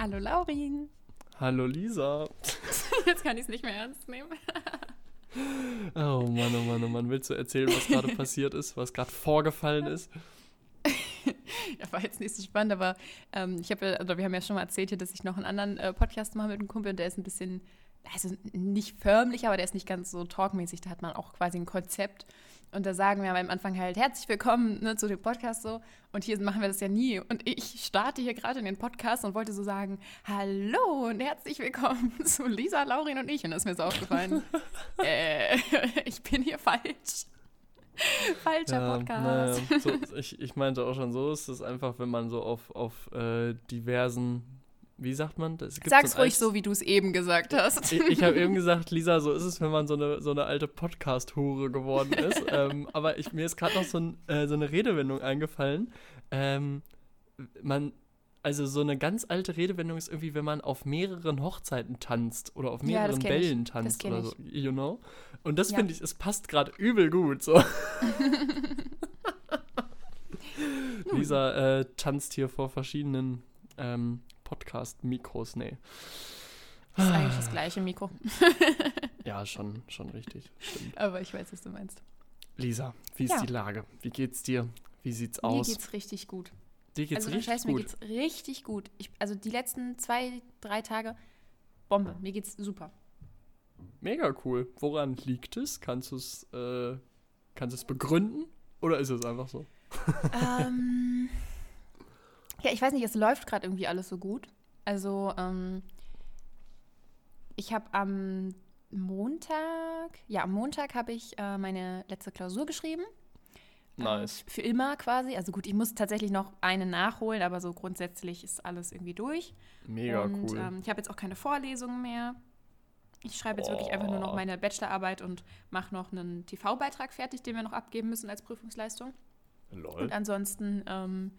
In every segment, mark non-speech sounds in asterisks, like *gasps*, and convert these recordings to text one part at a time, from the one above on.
Hallo Laurin. Hallo Lisa. *laughs* Jetzt kann ich es nicht mehr ernst nehmen. *laughs* oh Mann, oh Mann, oh Mann. Willst du erzählen, was gerade *laughs* passiert ist, was gerade vorgefallen ist? ja, war jetzt nicht so spannend, aber ähm, ich habe ja, oder wir haben ja schon mal erzählt hier, dass ich noch einen anderen äh, Podcast mache mit einem Kumpel und der ist ein bisschen, also nicht förmlich, aber der ist nicht ganz so talkmäßig. Da hat man auch quasi ein Konzept. Und da sagen wir am Anfang halt herzlich willkommen ne, zu dem Podcast so. Und hier machen wir das ja nie. Und ich starte hier gerade in den Podcast und wollte so sagen, hallo und herzlich willkommen *laughs* zu Lisa, Laurin und ich. Und das ist mir so aufgefallen, *laughs* äh, ich bin hier falsch. *laughs* Falscher ja, Podcast. Naja, so, ich, ich meinte auch schon, so ist es einfach, wenn man so auf, auf äh, diversen wie sagt man das? Sag's so ruhig so, wie du es eben gesagt hast. Ich, ich habe eben *laughs* gesagt, Lisa, so ist es, wenn man so eine, so eine alte Podcast-Hure geworden ist. *laughs* ähm, aber ich, mir ist gerade noch so, ein, äh, so, eine Redewendung eingefallen. Ähm, man, also so eine ganz alte Redewendung ist irgendwie, wenn man auf mehreren Hochzeiten tanzt oder auf mehreren ja, Bällen ich. tanzt oder so, you know. Und das ja. finde ich, es passt gerade übel gut. So. *laughs* Lisa äh, tanzt hier vor verschiedenen ähm, Podcast-Mikros, nee. Das ist eigentlich das gleiche Mikro. *laughs* ja, schon, schon richtig. Stimmt. Aber ich weiß, was du meinst. Lisa, wie ist ja. die Lage? Wie geht's dir? Wie sieht's aus? Mir geht's richtig gut. Dir geht's also, richtig Scheiß, gut? Mir geht's richtig gut. Ich, also die letzten zwei, drei Tage, Bombe. Mir geht's super. Mega cool. Woran liegt es? Kannst du es äh, kannst begründen? Oder ist es einfach so? Ähm, ja, ich weiß nicht, es läuft gerade irgendwie alles so gut. Also, ähm, ich habe am Montag, ja, am Montag habe ich äh, meine letzte Klausur geschrieben. Nice. Äh, für immer quasi. Also gut, ich muss tatsächlich noch eine nachholen, aber so grundsätzlich ist alles irgendwie durch. Mega und, cool. Ähm, ich habe jetzt auch keine Vorlesungen mehr. Ich schreibe jetzt oh. wirklich einfach nur noch meine Bachelorarbeit und mache noch einen TV-Beitrag fertig, den wir noch abgeben müssen als Prüfungsleistung. Lol. Und ansonsten ähm,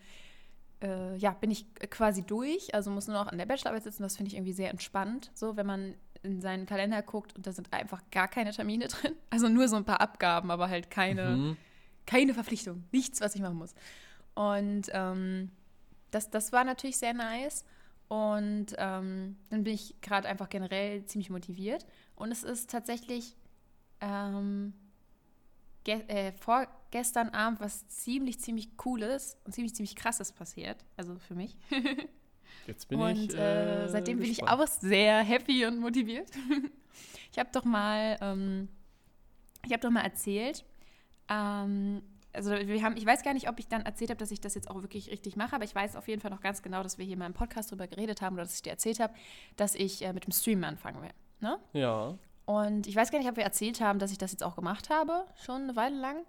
äh, ja, bin ich quasi durch. Also muss nur noch an der Bachelorarbeit sitzen. Das finde ich irgendwie sehr entspannt. So, wenn man in seinen Kalender guckt und da sind einfach gar keine Termine drin. *laughs* Also nur so ein paar Abgaben, aber halt keine, mhm. keine Verpflichtung. Nichts, was ich machen muss. Und ähm, das, das war natürlich sehr nice. Und ähm, dann bin ich gerade einfach generell ziemlich motiviert. Und es ist tatsächlich ähm, äh, vorgestern Abend was ziemlich, ziemlich Cooles und ziemlich, ziemlich Krasses passiert. Also für mich. *laughs* Jetzt bin und, ich. Äh, äh, seitdem bin ich auch sehr happy und motiviert. *laughs* ich habe doch mal, ähm, ich habe doch mal erzählt, ähm, also wir haben, ich weiß gar nicht, ob ich dann erzählt habe, dass ich das jetzt auch wirklich richtig mache, aber ich weiß auf jeden Fall noch ganz genau, dass wir hier mal im Podcast drüber geredet haben oder dass ich dir erzählt habe, dass ich äh, mit dem Stream anfangen will. Ne? Ja. Und ich weiß gar nicht, ob wir erzählt haben, dass ich das jetzt auch gemacht habe, schon eine Weile lang.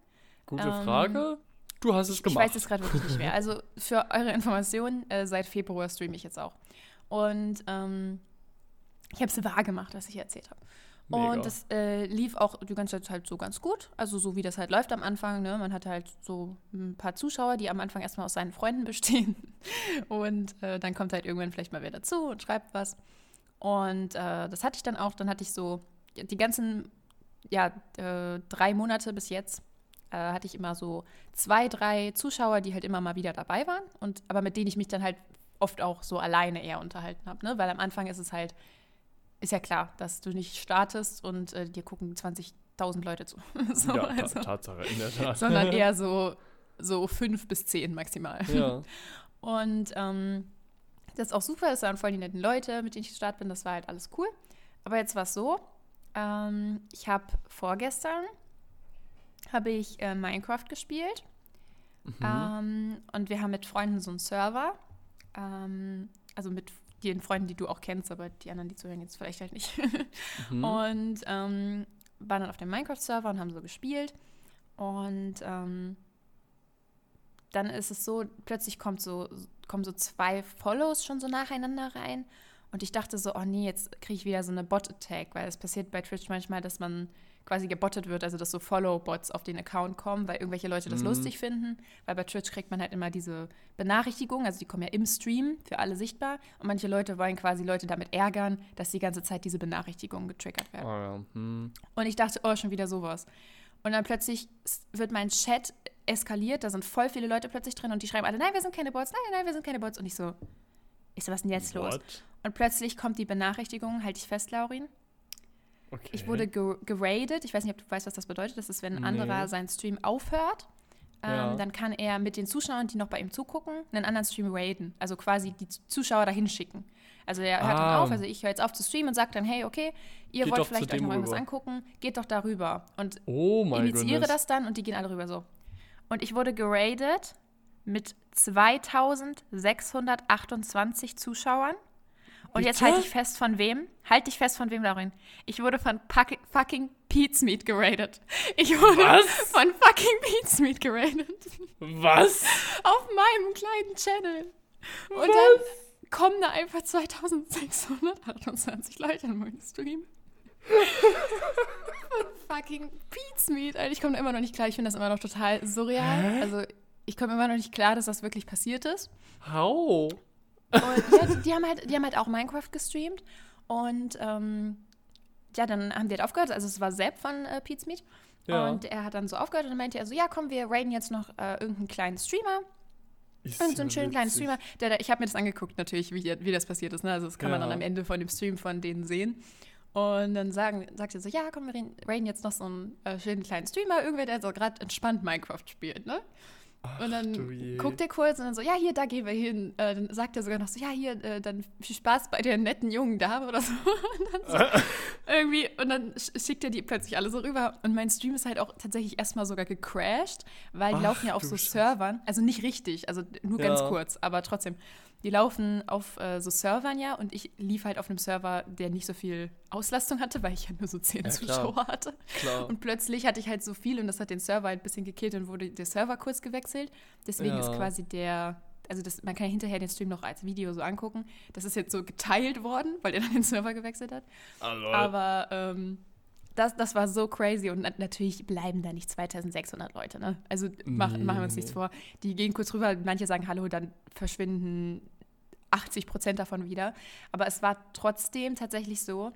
Gute ähm, Frage. Du hast es gemacht. Ich weiß es gerade wirklich nicht mehr. Also für eure Informationen, äh, seit Februar streame ich jetzt auch. Und ähm, ich habe es wahr gemacht, was ich erzählt habe. Und das äh, lief auch die ganze Zeit halt so ganz gut. Also so wie das halt läuft am Anfang. Ne? Man hat halt so ein paar Zuschauer, die am Anfang erstmal aus seinen Freunden *laughs* bestehen. Und äh, dann kommt halt irgendwann vielleicht mal wer dazu und schreibt was. Und äh, das hatte ich dann auch. Dann hatte ich so die ganzen ja, äh, drei Monate bis jetzt äh, hatte ich immer so zwei, drei Zuschauer, die halt immer mal wieder dabei waren und aber mit denen ich mich dann halt oft auch so alleine eher unterhalten habe, ne? Weil am Anfang ist es halt, ist ja klar, dass du nicht startest und äh, dir gucken 20.000 Leute zu. *laughs* so, ja, also, Tatsache, in der Tat. Sondern *laughs* eher so, so fünf bis zehn maximal. Ja. *laughs* Und ähm, das ist auch super, das waren voll die netten Leute, mit denen ich gestartet bin, das war halt alles cool. Aber jetzt war es so, ähm, ich habe vorgestern habe ich äh, Minecraft gespielt. Mhm. Ähm, und wir haben mit Freunden so einen Server. Ähm, also mit den Freunden, die du auch kennst, aber die anderen, die zuhören, jetzt vielleicht halt nicht. *laughs* mhm. Und ähm, waren dann auf dem Minecraft-Server und haben so gespielt. Und ähm, dann ist es so, plötzlich kommt so, kommen so zwei Follows schon so nacheinander rein. Und ich dachte so, oh nee, jetzt kriege ich wieder so eine Bot-Attack, weil es passiert bei Twitch manchmal, dass man quasi gebottet wird, also dass so Follow-Bots auf den Account kommen, weil irgendwelche Leute das mhm. lustig finden. Weil bei Twitch kriegt man halt immer diese Benachrichtigungen, also die kommen ja im Stream für alle sichtbar. Und manche Leute wollen quasi Leute damit ärgern, dass die ganze Zeit diese Benachrichtigungen getriggert werden. Oh ja. hm. Und ich dachte, oh, schon wieder sowas. Und dann plötzlich wird mein Chat eskaliert, da sind voll viele Leute plötzlich drin und die schreiben alle, nein, wir sind keine Bots, nein, nein, wir sind keine Bots. Und ich so, Ich so, was ist denn jetzt los? What? Und plötzlich kommt die Benachrichtigung, halte ich fest, Laurin. Okay. Ich wurde ge geradet. Ich weiß nicht, ob du weißt, was das bedeutet. Das ist, wenn ein Nee. anderer seinen Stream aufhört, ähm, Ja. dann kann er mit den Zuschauern, die noch bei ihm zugucken, einen anderen Stream raiden. Also quasi die Zuschauer dahin schicken. Also er hört Ah. dann auf, also ich höre jetzt auf zu streamen und sage dann, hey, okay, ihr Geht wollt vielleicht euch noch irgendwas rüber. angucken, geht doch darüber. Und Oh initiiere Gott. das dann und die gehen alle rüber so. Und ich wurde geradet mit 2628 Zuschauern. Und jetzt halte ich fest von wem? Halte ich fest von wem, Laurin? Ich wurde von Puck fucking Pete's Meat geradet. Ich wurde Was? von fucking Pete's Meat geradet. Was? Auf meinem kleinen Channel. Und dann kommen da einfach 2628 Leute in meinen Stream. Von fucking Pete's Meat. Alter, ich komme immer noch nicht klar. Ich finde das immer noch total surreal. Hä? Also, ich komme immer noch nicht klar, dass das wirklich passiert ist. How? Und ja, die, die, haben halt, die haben halt auch Minecraft gestreamt. Und ähm, ja, dann haben die halt aufgehört. Also, es war Sepp von äh, Pete's Meat. Ja. Und er hat dann so aufgehört und dann meinte er so: Ja, komm, wir raiden jetzt noch äh, irgendeinen kleinen Streamer. Ist Und so einen schönen kleinen witzig. Streamer. Der, der, ich habe mir das angeguckt, natürlich, wie, wie das passiert ist. Ne? Also, das kann man Ja. dann am Ende von dem Stream von denen sehen. Und dann sagen, sagt er so: Ja, komm, wir raiden- raiden jetzt noch so einen äh, schönen kleinen Streamer. Irgendwer, der so gerade entspannt Minecraft spielt. Ne? Ach, Und dann guckt er kurz und dann so, ja, hier, da gehen wir hin. Äh, dann sagt er sogar noch so, ja, hier, äh, dann viel Spaß bei der netten jungen Dame oder so. *laughs* Und dann so *laughs* irgendwie, und dann sch- schickt er die plötzlich alle so rüber. Und mein Stream ist halt auch tatsächlich erstmal sogar gecrashed, weil die Ach, laufen ja auf so. Servern, also nicht richtig, also nur ganz Ja. kurz, aber trotzdem. Die laufen auf äh, so Servern ja und ich lief halt auf einem Server, der nicht so viel Auslastung hatte, weil ich ja nur so zehn Ja, klar. Zuschauer hatte. Klar. Und plötzlich hatte ich halt so viel und das hat den Server halt ein bisschen gekillt und wurde der Server kurz gewechselt. Deswegen Ja. ist quasi der, also das, man kann ja hinterher den Stream noch als Video so angucken. Das ist jetzt so geteilt worden, weil er dann den Server gewechselt hat. Lol. Aber ähm, das, das war so crazy und na natürlich bleiben da nicht 2600 Leute, ne? Also mach, Nee, machen wir uns nichts vor. Die gehen kurz rüber, manche sagen Hallo, dann verschwinden 80 Prozent davon wieder. Aber es war trotzdem tatsächlich so,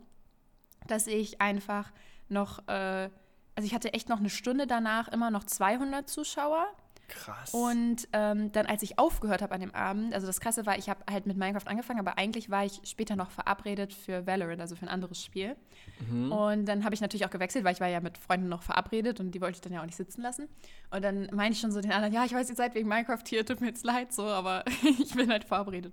dass ich einfach noch, äh, also ich hatte echt noch eine Stunde danach immer noch 200 Zuschauer. Krass. Und ähm, dann, als ich aufgehört habe an dem Abend, also das Krasse war, ich habe halt mit Minecraft angefangen, aber eigentlich war ich später noch verabredet für Valorant, also für ein anderes Spiel. Mhm. Und dann habe ich natürlich auch gewechselt, weil ich war ja mit Freunden noch verabredet und die wollte ich dann ja auch nicht sitzen lassen. Und dann meine ich schon so den anderen, ja, ich weiß, ihr seid wegen Minecraft hier, tut mir jetzt leid, so, aber *laughs* ich bin halt verabredet.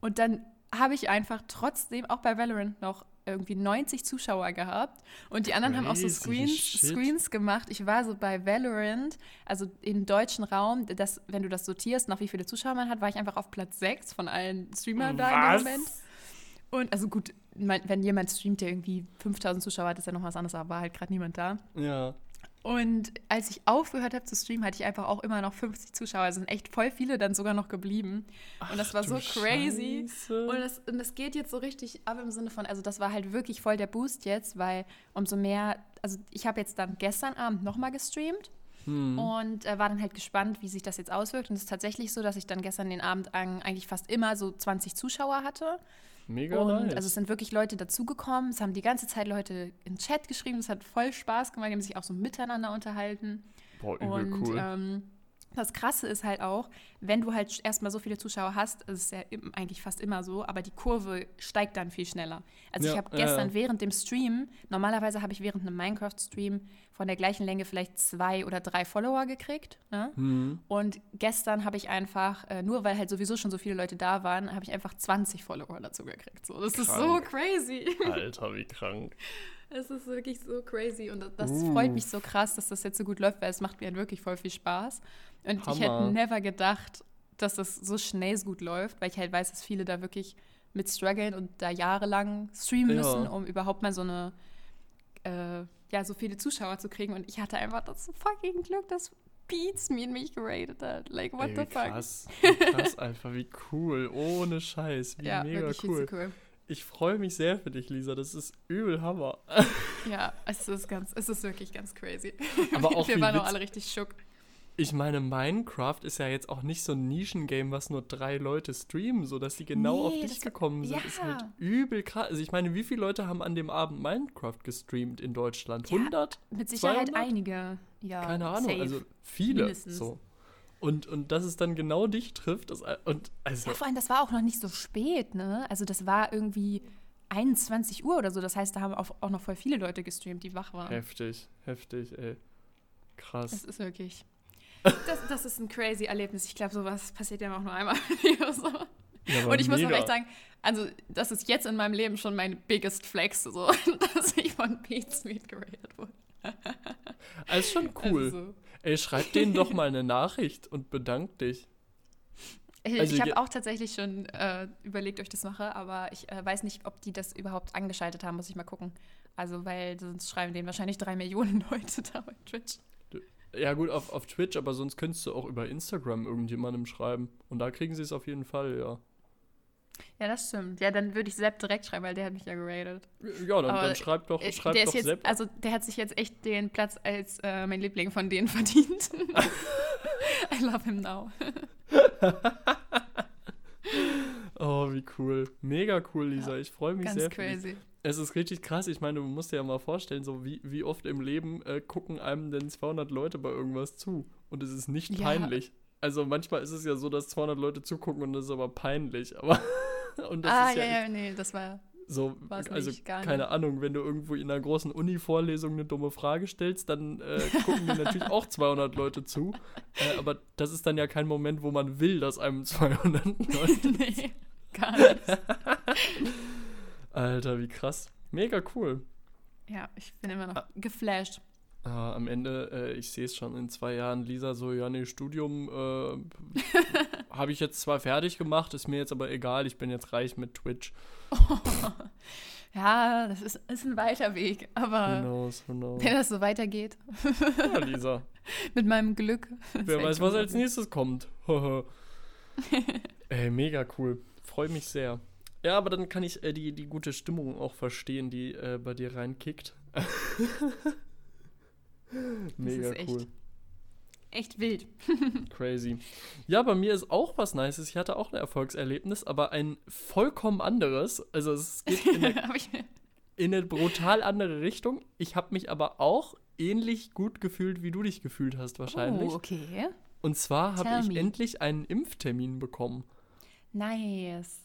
Und dann habe ich einfach trotzdem auch bei Valorant noch irgendwie 90 Zuschauer gehabt und die anderen haben auch so Crazy Screens, shit. Screens gemacht. Ich war so bei Valorant, also im deutschen Raum, das, wenn du das sortierst, nach wie viele Zuschauer man hat, war ich einfach auf Platz 6 von allen Streamern da im Moment. Und also gut, mein, wenn jemand streamt, der irgendwie 5000 Zuschauer hat, ist ja noch was anderes, aber war halt gerade niemand da. Ja. Und als ich aufgehört habe zu streamen, hatte ich einfach auch immer noch 50 Zuschauer. Es sind echt voll viele dann sogar noch geblieben. und das war so crazy. Scheiße. Und das, und das geht jetzt so richtig ab im Sinne von, also das war halt wirklich voll der Boost jetzt, weil umso mehr, also ich habe jetzt dann gestern Abend nochmal gestreamt Hm. und äh, war dann halt gespannt, wie sich das jetzt auswirkt. Und es ist tatsächlich so, dass ich dann gestern den Abend eigentlich fast immer so 20 Zuschauer hatte. Mega Und nice. also es sind wirklich Leute dazugekommen. Es haben die ganze Zeit Leute in Chat geschrieben. Es hat voll Spaß gemacht. Die haben sich auch so miteinander unterhalten. Boah, übel Und cool. ähm, das Krasse ist halt auch, wenn du halt erstmal so viele Zuschauer hast, ist ja im- eigentlich fast immer so, aber die Kurve steigt dann viel schneller. Also Ja, ich habe ja, gestern ja. während dem Stream, normalerweise habe ich während einem Minecraft-Stream von der gleichen Länge vielleicht zwei oder drei Follower gekriegt. Ne? Hm. Und gestern habe ich einfach, äh, nur weil halt sowieso schon so viele Leute da waren, habe ich einfach 20 Follower dazu gekriegt. So, das ist so Krank. crazy. *laughs* Alter, wie krank. Es ist wirklich so crazy und das, das Uh. freut mich so krass, dass das jetzt so gut läuft, weil es macht mir halt wirklich voll viel Spaß. Und ich hätte Hammer. never gedacht, dass das so schnell so gut läuft, weil ich halt weiß, dass viele da wirklich mit strugglen und da jahrelang streamen Ja. müssen, um überhaupt mal so eine, äh, ja, so viele Zuschauer zu kriegen. Und ich hatte einfach das fucking Glück, dass Beats mir mich geratet hat. Like, what Ey, the fuck? krass. Wie krass *laughs* einfach, wie cool. Ohne Scheiß. Wie ja, mega cool. cool. Ich freue mich sehr für dich, Lisa. Das ist übel Hammer. Ja, es ist ganz, es ist wirklich ganz crazy. Aber *laughs* auch Wir waren auch alle richtig schock. Ich meine, Minecraft ist ja jetzt auch nicht so ein Nischengame, was nur drei Leute streamen, sodass die genau auf Nee, dich das war- gekommen sind. Ist halt ja. übel krass. Also ich meine, wie viele Leute haben an dem Abend Minecraft gestreamt in Deutschland? Ja, 100? Mit Sicherheit 200? einige. Ja, Keine Ahnung, safe. also viele. mindestens. So. Und, und dass es dann genau dich trifft. Das, und also, Ja, vor allem, das war auch noch nicht so spät, ne? Also das war irgendwie 21 Uhr oder so. Das heißt, da haben auch, auch noch voll viele Leute gestreamt, die wach waren. heftig, heftig, ey. Krass. Das ist wirklich. Das, das ist ein crazy Erlebnis. Ich glaube, sowas passiert ja auch nur einmal. *laughs* so. Ja, Und ich muss auch mega. echt sagen, also das ist jetzt in meinem Leben schon mein biggest flex, so, *laughs* dass ich von Pete Sweet geratet wurde. Also schon cool. Also so. Ey, schreib denen doch mal eine Nachricht und bedank dich. Ich, Also ich habe auch tatsächlich schon äh, überlegt, ob ich das mache, aber ich äh, weiß nicht, ob die das überhaupt angeschaltet haben, muss ich mal gucken. Also, weil sonst schreiben denen wahrscheinlich drei Millionen *laughs* Leute da bei Twitch. Ja, gut, auf, auf Twitch, aber sonst könntest du auch über Instagram irgendjemandem schreiben. Und da kriegen sie es auf jeden Fall, ja. Ja, das stimmt. Ja, dann würde ich Sepp direkt schreiben, weil der hat mich ja geratet. Ja, dann, dann schreib doch, Äh, schreib der doch jetzt, Sepp. also der hat sich jetzt echt den Platz als äh, mein Liebling von denen *laughs* verdient. *laughs* I love him now. *laughs* Oh, wie cool. Mega cool, Lisa. Ich freue mich Ganz sehr. dich. crazy. Es ist richtig krass. Ich meine, du musst dir ja mal vorstellen, so wie, wie oft im Leben äh, gucken einem denn 200 Leute bei irgendwas zu. Und es ist nicht Ja. peinlich. Also manchmal ist es ja so, dass 200 Leute zugucken und das ist aber peinlich. Aber *laughs* und das ah, ist ja, ja, ja, nee, das war. so, war's also nicht, gar keine nicht. Ahnung, wenn du irgendwo in einer großen Uni-Vorlesung eine dumme Frage stellst, dann äh, gucken dir natürlich auch 200 Leute zu. Äh, aber das ist dann ja kein Moment, wo man will, dass einem *laughs* 200 Leute. *laughs* nee, gar nicht. *laughs* Alter, wie krass. Mega cool. Ja, ich bin immer noch geflasht. Ah, am Ende, äh, ich sehe es schon in zwei Jahren, Lisa so, ja, nee, Studium *laughs* äh, habe ich jetzt zwar fertig gemacht, ist mir jetzt aber egal, ich bin jetzt reich mit Twitch. *laughs* Ja, das ist, ist ein weiter Weg, Who aber knows, who knows. wenn das so weitergeht, Ja, Lisa, mit meinem Glück. wer weiß, was als nächstes kommt. Ey, mega cool. Freue mich sehr. Ja, aber dann kann ich äh, die, die gute Stimmung auch verstehen, die äh, bei dir reinkickt. *laughs* mega ist echt cool. Echt wild. *laughs* Crazy. Ja, bei mir ist auch was Nices. Ich hatte auch ein Erfolgserlebnis, aber ein vollkommen anderes. Also es geht in eine, *laughs* in eine brutal andere Richtung. Ich habe mich aber auch ähnlich gut gefühlt, wie du dich gefühlt hast wahrscheinlich. Oh, okay. Und zwar habe ich endlich einen Impftermin bekommen. Nice.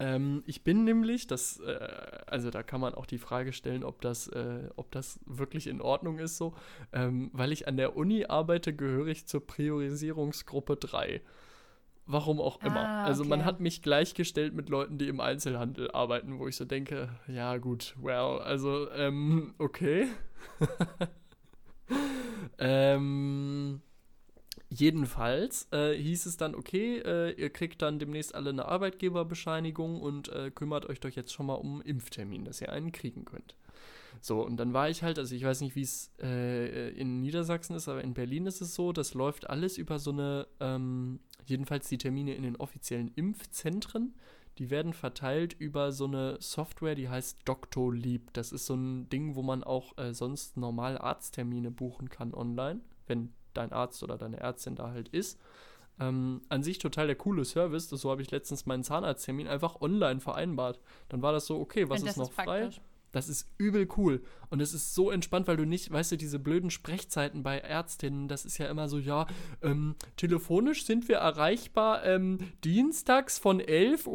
Ähm, ich bin nämlich, das, äh, also da kann man auch die Frage stellen, ob das, äh, ob das wirklich in Ordnung ist so, ähm, weil ich an der Uni arbeite, gehöre ich zur Priorisierungsgruppe 3. Warum auch immer. Ah, Also man okay. hat mich gleichgestellt mit Leuten, die im Einzelhandel arbeiten, wo ich so denke, ja gut, well, also, ähm, okay. *laughs* ähm, Jedenfalls äh, hieß es dann, okay, äh, ihr kriegt dann demnächst alle eine Arbeitgeberbescheinigung und äh, kümmert euch doch jetzt schon mal um einen Impftermin, dass ihr einen kriegen könnt. So, und dann war ich halt, also ich weiß nicht, wie es äh, in Niedersachsen ist, aber in Berlin ist es so, das läuft alles über so eine, ähm, jedenfalls die Termine in den offiziellen Impfzentren, die werden verteilt über so eine Software, die heißt Doctolib. Das ist so ein Ding, wo man auch äh, sonst normal Arzttermine buchen kann online, wenn dein Arzt oder deine Ärztin da halt ist. Ähm, an sich total der coole Service. Das, so habe ich letztens meinen Zahnarzttermin einfach online vereinbart. Dann war das so, okay, was ist noch frei? praktisch. Das ist übel cool. Und es ist so entspannt, weil du nicht, weißt du, diese blöden Sprechzeiten bei Ärztinnen, das ist ja immer so, ja, ähm, telefonisch sind wir erreichbar ähm, dienstags von 11.30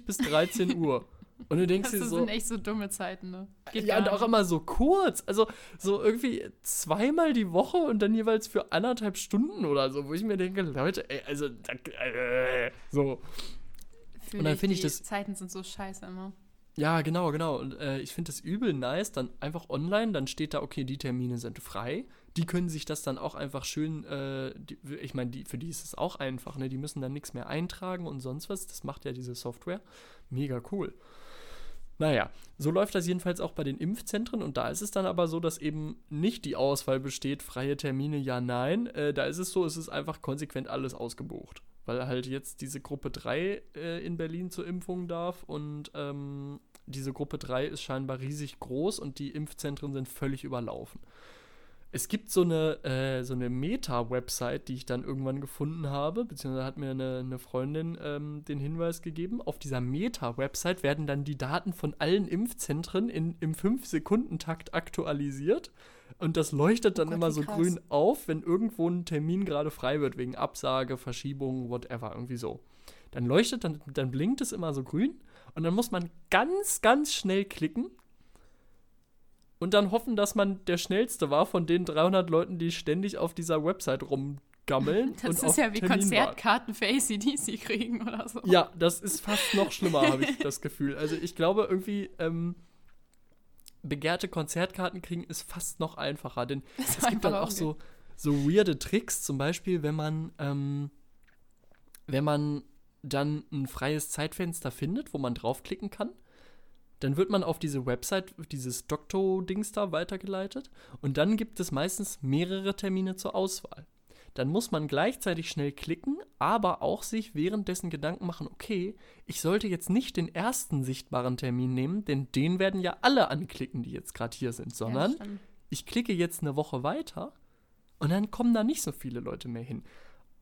Uhr bis 13 Uhr. *laughs* Und du denkst Das dir so, sind echt so dumme Zeiten, ne? Geht ja, und auch immer so kurz. Also so irgendwie zweimal die Woche und dann jeweils für anderthalb Stunden oder so, wo ich mir denke, Leute, ey, also, äh, so. Fühl und dann ich, find ich die das- Zeiten sind so scheiße immer. Ja, genau, genau. Und äh, ich finde das übel nice. Dann einfach online, dann steht da, okay, die Termine sind frei. Die können sich das dann auch einfach schön, äh, die, ich meine, die, für die ist es auch einfach, ne? Die müssen dann nichts mehr eintragen und sonst was. Das macht ja diese Software. Mega cool. Naja, so läuft das jedenfalls auch bei den Impfzentren und da ist es dann aber so, dass eben nicht die Auswahl besteht, freie Termine, ja, nein. Äh, da ist es so, es ist einfach konsequent alles ausgebucht. Weil halt jetzt diese Gruppe 3 äh, in Berlin zur Impfung darf und ähm, diese Gruppe 3 ist scheinbar riesig groß und die Impfzentren sind völlig überlaufen. Es gibt so eine, äh, so eine Meta-Website, die ich dann irgendwann gefunden habe, beziehungsweise hat mir eine, eine Freundin ähm, den Hinweis gegeben. Auf dieser Meta-Website werden dann die Daten von allen Impfzentren in, im 5-Sekunden-Takt aktualisiert. Und das leuchtet dann Oh Gott, immer so krass. grün auf, wenn irgendwo ein Termin gerade frei wird, wegen Absage, Verschiebung, whatever, irgendwie so. Dann leuchtet, dann, dann blinkt es immer so grün. Und dann muss man ganz, ganz schnell klicken und dann hoffen, dass man der Schnellste war von den 300 Leuten, die ständig auf dieser Website rumgammeln. *laughs* Das ist ja wie Termin warten. Konzertkarten für ACDC kriegen oder so. Ja, das ist fast noch schlimmer, habe ich *laughs* das Gefühl. Also ich glaube irgendwie, ähm, begehrte Konzertkarten kriegen ist fast noch einfacher, denn Das es gibt dann auch so, so weirde Tricks, zum Beispiel, wenn man, ähm, wenn man dann ein freies Zeitfenster findet, wo man draufklicken kann, dann wird man auf diese Website, dieses Doktor-Dings da weitergeleitet und dann gibt es meistens mehrere Termine zur Auswahl. Dann muss man gleichzeitig schnell klicken, aber auch sich währenddessen Gedanken machen, okay, ich sollte jetzt nicht den ersten sichtbaren Termin nehmen, denn den werden ja alle anklicken, die jetzt gerade hier sind, sondern Ja, ich klicke jetzt eine Woche weiter und dann kommen da nicht so viele Leute mehr hin.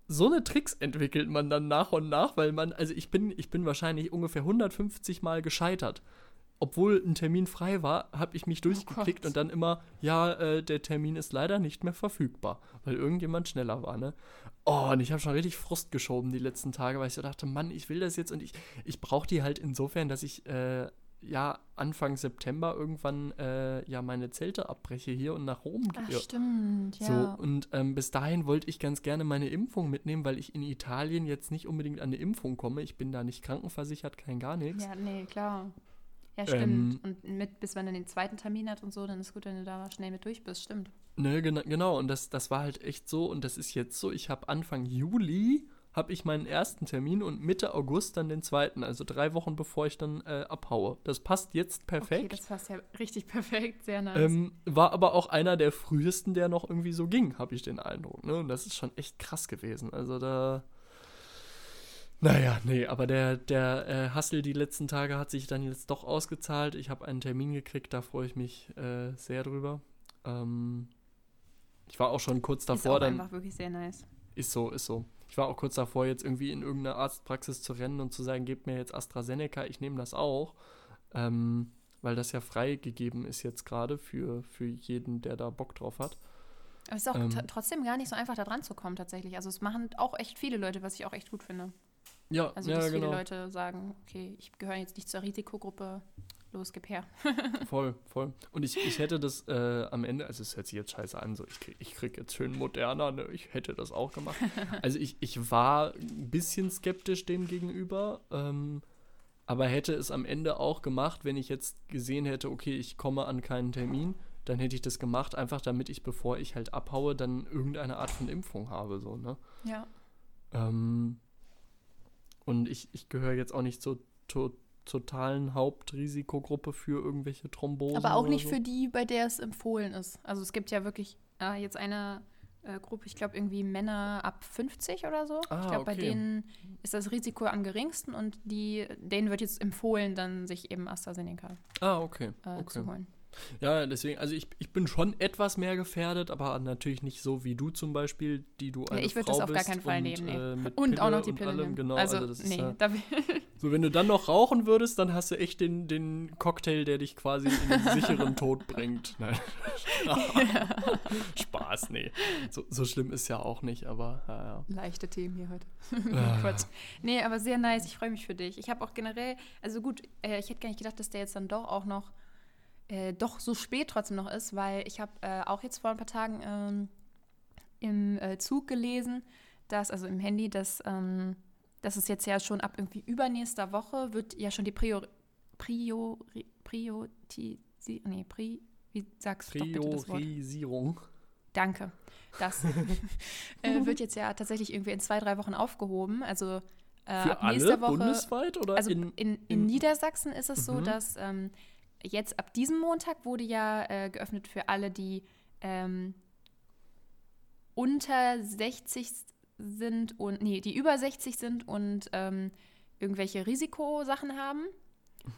So eine Tricks entwickelt man dann nach und nach, weil man, also ich bin, ich bin wahrscheinlich ungefähr 150 Mal gescheitert. Obwohl ein Termin frei war, habe ich mich durchgeklickt Gott. und dann immer, ja, äh, der Termin ist leider nicht mehr verfügbar, weil irgendjemand schneller war, ne? Oh, und ich habe schon richtig Frust geschoben die letzten Tage, weil ich so dachte, Mann, ich will das jetzt und ich, ich brauche die halt insofern, dass ich, äh, ja, Anfang September irgendwann, äh, ja, meine Zelte abbreche hier und nach Rom Ach, gehe. stimmt, ja. So, und ähm, bis dahin wollte ich ganz gerne meine Impfung mitnehmen, weil ich in Italien jetzt nicht unbedingt an eine Impfung komme. Ich bin da nicht krankenversichert, kein gar nichts. Ja, nee, klar. Ja, Ähm, stimmt. und mit, bis man dann den zweiten Termin hat und so, dann ist gut, wenn du da schnell mit durch bist, stimmt. Ne, gena genau, und das, das war halt echt so und das ist jetzt so. Ich habe Anfang Juli habe ich meinen ersten Termin und Mitte August dann den zweiten, also drei Wochen bevor ich dann äh, abhaue. Das passt jetzt Okay, perfekt. das passt ja richtig *laughs* perfekt, sehr nice. ähm, war aber auch einer der frühesten, der noch irgendwie so ging, habe ich den Eindruck. Ne? Und das ist schon echt krass gewesen. Also da. Naja, nee, aber der, der äh, Hassel die letzten Tage hat sich dann jetzt doch ausgezahlt. Ich habe einen Termin gekriegt, da freue ich mich äh, sehr drüber. Ähm, ich war auch schon kurz ist davor, auch dann einfach wirklich sehr nice. ist so, ist so. Ich war auch kurz davor, jetzt irgendwie in irgendeine Arztpraxis zu rennen und zu sagen, gebt mir jetzt AstraZeneca, ich nehme das auch. Ähm, weil das ja freigegeben ist jetzt gerade für, für jeden, der da Bock drauf hat. Aber es ist auch Ähm. trotzdem gar nicht so einfach, da dran zu kommen, tatsächlich. Also, es machen auch echt viele Leute, was ich auch echt gut finde. Ja, Also, ja, dass genau. viele Leute sagen, okay, ich gehöre jetzt nicht zur Risikogruppe, los, gib her. *laughs* Voll, voll. Und ich, ich hätte das äh, am Ende, also es hört sich jetzt scheiße an, so ich krieg, ich krieg jetzt schön moderner, ne? ich hätte das auch gemacht. *laughs* Also ich, ich war ein bisschen skeptisch dem gegenüber, ähm, aber hätte es am Ende auch gemacht, wenn ich jetzt gesehen hätte, okay, ich komme an keinen Termin, dann hätte ich das gemacht, einfach damit ich, bevor ich halt abhaue, dann irgendeine Art von Impfung habe, so, ne? Ja. Ähm, und ich, ich gehöre jetzt auch nicht zur to totalen Hauptrisikogruppe für irgendwelche Thrombosen. Aber auch nicht so. für die, bei der es empfohlen ist. Also, es gibt ja wirklich äh, jetzt eine äh, Gruppe, ich glaube, irgendwie Männer ab 50 oder so. Ah, ich glaube, bei okay. denen ist das Risiko am geringsten und die, denen wird jetzt empfohlen, dann sich eben AstraZeneca Ah, okay. äh, okay. zu holen. Ja, deswegen, also ich, ich bin schon etwas mehr gefährdet, aber natürlich nicht so wie du zum Beispiel, die du eine ich würd Frau das auf gar keinen Fall und, nehmen, nee. äh, mit Und auch Pille noch die Pille allem, nehmen. Genau, also, also, nee, ja, *laughs* so wenn du dann noch rauchen würdest, dann hast du echt den, den Cocktail, der dich quasi in den sicheren *laughs* Tod bringt. Nein. *laughs* Spaß, nee. So, so schlimm ist ja auch nicht, aber ja, ja. leichte Themen hier heute. Quatsch. Nee, aber sehr nice. Ich freue mich für dich. Ich habe auch generell, also gut, äh, ich hätte gar nicht gedacht, dass der jetzt dann doch auch noch, äh, doch so spät trotzdem noch ist, weil ich habe äh, auch jetzt vor ein paar Tagen ähm, im äh, Zug gelesen, dass, also im Handy, dass, ähm, dass es jetzt ja schon ab irgendwie übernächster Woche wird ja schon die Prior, Priorisi, nee, Pri, wie sagst du? Priorisierung. Danke. Das *laughs* *laughs* äh, wird jetzt ja tatsächlich irgendwie in zwei, drei Wochen aufgehoben. Also äh, Für ab alle nächster Woche. bundesweit oder Also in, in, in, in- Niedersachsen ist es so, Mhm. dass ähm, jetzt ab diesem Montag wurde ja äh, geöffnet für alle, die ähm, unter 60 sind und nee, die über 60 sind und ähm, irgendwelche Risikosachen haben.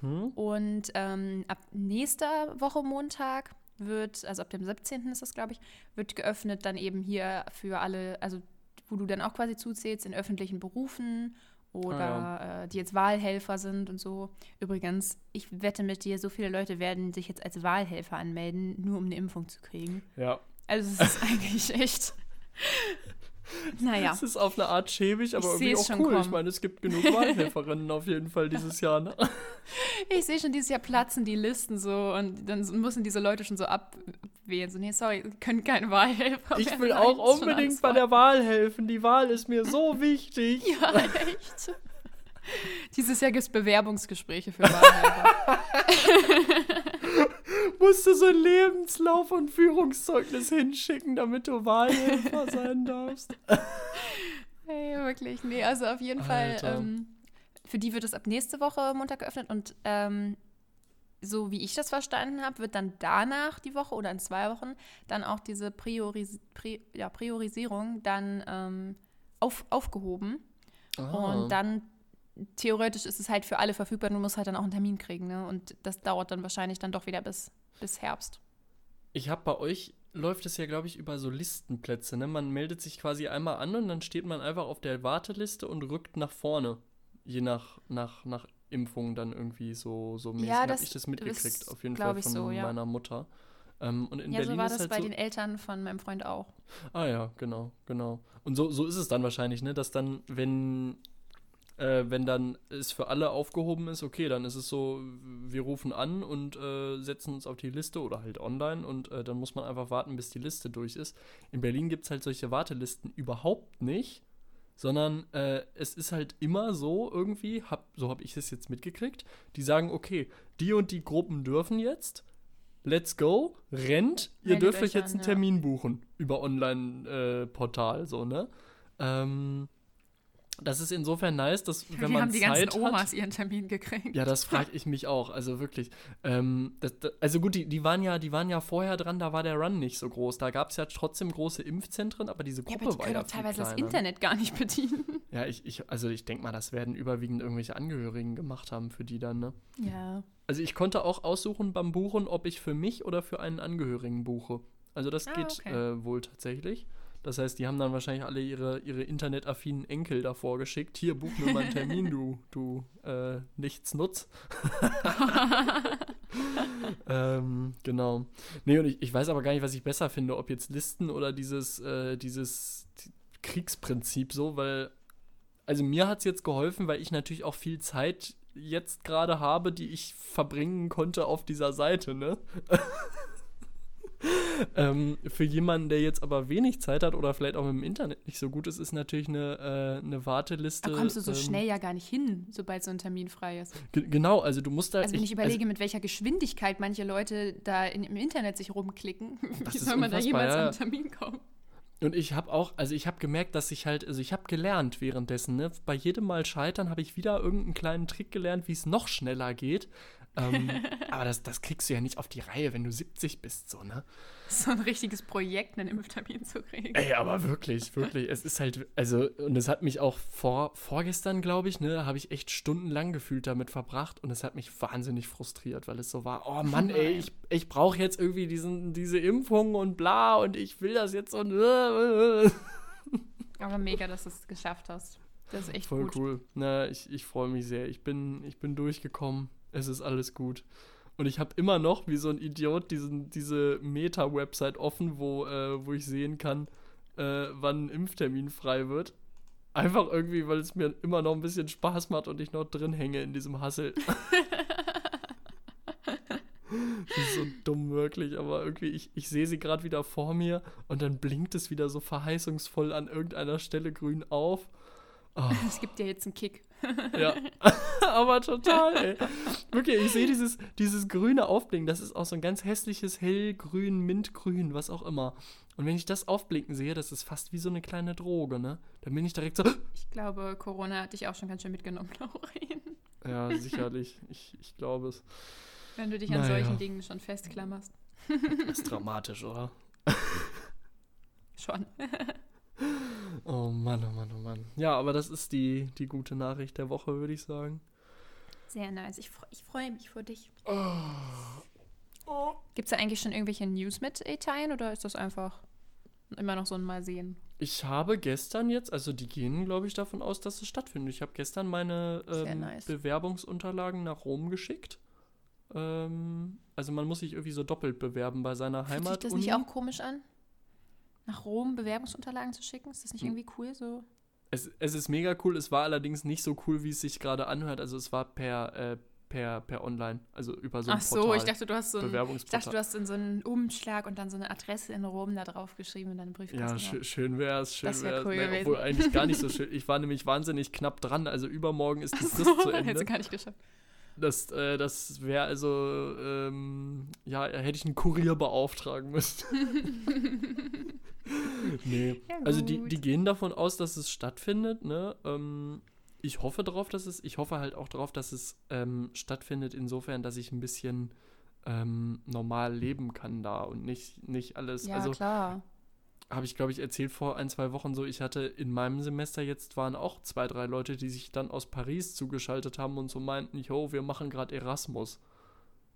Mhm. Und ähm, ab nächster Woche Montag wird, also ab dem 17. ist das, glaube ich, wird geöffnet dann eben hier für alle, also wo du dann auch quasi zuzählst in öffentlichen Berufen oder Ah, ja. äh, die jetzt Wahlhelfer sind und so. Übrigens, ich wette mit dir, so viele Leute werden sich jetzt als Wahlhelfer anmelden, nur um eine Impfung zu kriegen. Ja. Also es ist *laughs* eigentlich echt. Naja, Es ist auf eine Art schäbig, aber Ich irgendwie auch schon cool. Ich kommen. meine, es gibt *laughs* genug Wahlhelferinnen auf jeden Fall dieses Jahr. Ne? *laughs* ich sehe schon dieses Jahr platzen die Listen so und dann müssen diese Leute schon so abwählen. So, nee, sorry, können keine Wahlhelfer Ich will auch unbedingt bei der Wahl helfen. Die Wahl ist mir so *laughs* wichtig. Ja, echt. Dieses Jahr gibt es Bewerbungsgespräche für Wahlhelfer. Musst du so einen Lebenslauf und Führungszeugnis hinschicken, damit du Wahlhelfer *laughs* sein darfst. hey, wirklich. Nee, also auf jeden Fall, Alter. ähm, für die wird es ab nächste Woche Montag geöffnet und ähm, so wie ich das verstanden habe, wird dann danach die Woche oder in zwei Wochen dann auch diese Prioris Pri ja, Priorisierung dann ähm, auf aufgehoben. Ah. Und dann theoretisch ist es halt für alle verfügbar, du musst halt dann auch einen Termin kriegen, ne? Und das dauert dann wahrscheinlich dann doch wieder bis, bis Herbst. Ich habe bei euch, läuft es ja, glaube ich, über so Listenplätze. Ne? Man meldet sich quasi einmal an und dann steht man einfach auf der Warteliste und rückt nach vorne. Je nach, nach, nach Impfung dann irgendwie so, so mäßig. Ja, Hab das ich das mitgekriegt, ist, auf jeden Fall von so, ja. meiner Mutter. Ähm, und in ja, Berlin so war das halt bei so, den Eltern von meinem Freund auch. Ah ja, genau, genau. Und so, so ist es dann wahrscheinlich, ne? Dass dann, wenn, äh, wenn dann es für alle aufgehoben ist, okay, dann ist es so, wir rufen an und äh, setzen uns auf die Liste oder halt online und äh, dann muss man einfach warten, bis die Liste durch ist. In Berlin gibt es halt solche Wartelisten überhaupt nicht, sondern äh, es ist halt immer so irgendwie, hab, so habe ich es jetzt mitgekriegt, die sagen, okay, die und die Gruppen dürfen jetzt, let's go, rennt, ihr Meldet dürft euch jetzt einen ja. Termin buchen über Online-Portal, so, ne? Ähm, das ist insofern nice, dass wenn Wie man haben die Zeit ganzen hat, Omas ihren Termin gekriegt? ja, das frage *laughs* ich mich auch. Also wirklich. Ähm, das, das, also gut, die, die, waren ja, die waren ja vorher dran, da war der Run nicht so groß. Da gab es ja trotzdem große Impfzentren, aber diese Ja, Gruppe aber die war ja viel teilweise das kleiner. Internet gar nicht bedienen. Ja, ich, ich, also ich denke mal, das werden überwiegend irgendwelche Angehörigen gemacht haben für die dann, ne? Ja. Also ich konnte auch aussuchen beim Buchen, ob ich für mich oder für einen Angehörigen buche. Also das Ah, geht okay. äh, wohl tatsächlich. Das heißt, die haben dann wahrscheinlich alle ihre, ihre internetaffinen Enkel davor geschickt. Hier, buch mir mal einen Termin, du, du äh, Nichtsnutz. *laughs* ähm, genau. Nee, und ich, ich weiß aber gar nicht, was ich besser finde, ob jetzt Listen oder dieses, äh, dieses Kriegsprinzip so, weil, also mir hat es jetzt geholfen, weil ich natürlich auch viel Zeit jetzt gerade habe, die ich verbringen konnte auf dieser Seite, ne? *laughs* ähm, für jemanden, der jetzt aber wenig Zeit hat oder vielleicht auch mit dem Internet nicht so gut ist, ist natürlich eine, äh, eine Warteliste. Da kommst du so ähm, schnell ja gar nicht hin, sobald so ein Termin frei ist. ge- Genau, also du musst da. Also wenn ich überlege, mit welcher Geschwindigkeit manche Leute da in, im Internet sich rumklicken, *laughs* wie soll man da jemals ja. an einen Termin kommen? Und ich habe auch, also ich habe gemerkt, dass ich halt, also ich habe gelernt währenddessen, ne? Bei jedem Mal scheitern habe ich wieder irgendeinen kleinen Trick gelernt, wie es noch schneller geht. Ähm, *laughs* aber das, das kriegst du ja nicht auf die Reihe, wenn du 70 bist, so, ne? So ein richtiges Projekt, einen Impftermin zu kriegen. Ey, aber wirklich, wirklich. Es ist halt, also, und es hat mich auch vor, vorgestern, glaube ich, ne, habe ich echt stundenlang gefühlt damit verbracht und es hat mich wahnsinnig frustriert, weil es so war, oh Mann, *laughs* ey, ich, ich brauche jetzt irgendwie diesen, diese Impfung und bla und ich will das jetzt und. Aber mega, dass du es geschafft hast. Das ist echt Voll gut. cool. Na, ich, ich freue mich sehr. Ich bin, ich bin durchgekommen. Es ist alles gut. Und ich habe immer noch, wie so ein Idiot, diesen, diese Meta-Website offen, wo, äh, wo ich sehen kann, äh, wann ein Impftermin frei wird. Einfach irgendwie, weil es mir immer noch ein bisschen Spaß macht und ich noch drin hänge in diesem Hassel. *laughs* das ist so dumm wirklich, aber irgendwie, ich, ich sehe sie gerade wieder vor mir und dann blinkt es wieder so verheißungsvoll an irgendeiner Stelle grün auf. Oh. *laughs* Es gibt dir jetzt einen Kick. Ja, *laughs* aber total, ey. Wirklich, ich sehe dieses, dieses grüne Aufblinken, das ist auch so ein ganz hässliches hellgrün, mintgrün, was auch immer. Und wenn ich das aufblinken sehe, das ist fast wie so eine kleine Droge, ne? Dann bin ich direkt so, *gasps* Ich glaube, Corona hat dich auch schon ganz schön mitgenommen, *laughs* Laurin. ja, sicherlich, ich, ich glaube es. Wenn du dich an Naja. solchen Dingen schon festklammerst. Das ist dramatisch, oder? *laughs* Schon. Oh Mann, oh Mann, oh Mann. Ja, aber das ist die, die gute Nachricht der Woche, würde ich sagen. Sehr nice. Ich, ich freue mich für dich. Oh, Gibt es da eigentlich schon irgendwelche News mit Italien oder ist das einfach immer noch so ein Mal sehen? Ich habe gestern jetzt, also die gehen, glaube ich, davon aus, dass es stattfindet. Ich habe gestern meine ähm, nice. Bewerbungsunterlagen nach Rom geschickt. Ähm, also man muss sich irgendwie so doppelt bewerben bei seiner Heimat. das nicht auch komisch an? Nach Rom Bewerbungsunterlagen zu schicken? Ist das nicht Hm. irgendwie cool so? Es, es ist mega cool, es war allerdings nicht so cool, wie es sich gerade anhört. Also es war per, äh, per, per Online, also über so ein Ach so, Portal, ich dachte, du hast so ein, ich dachte, du hast in so einen Umschlag und dann so eine Adresse in Rom da drauf geschrieben und dann einen Briefkasten. ja, drauf. schön, wär's, schön Das wär wär's. cool gewesen. obwohl eigentlich gar nicht so *laughs* schön. Ich war nämlich wahnsinnig knapp dran. Also übermorgen ist die Frist zu *laughs* Hätte Ende. gar nicht geschafft. Das, äh, das wäre also, ähm, ja, hätte ich einen Kurier beauftragen müssen. *laughs* nee. Ja, also die, die gehen davon aus, dass es stattfindet, ne? Ähm, ich hoffe darauf, dass es, ich hoffe halt auch darauf, dass es ähm, stattfindet, insofern, dass ich ein bisschen ähm, normal leben kann da und nicht, nicht alles. Ja, also klar. Habe ich, glaube ich, erzählt vor ein, zwei Wochen so, ich hatte in meinem Semester jetzt waren auch zwei, drei Leute, die sich dann aus Paris zugeschaltet haben und so meinten, jo, wir machen gerade Erasmus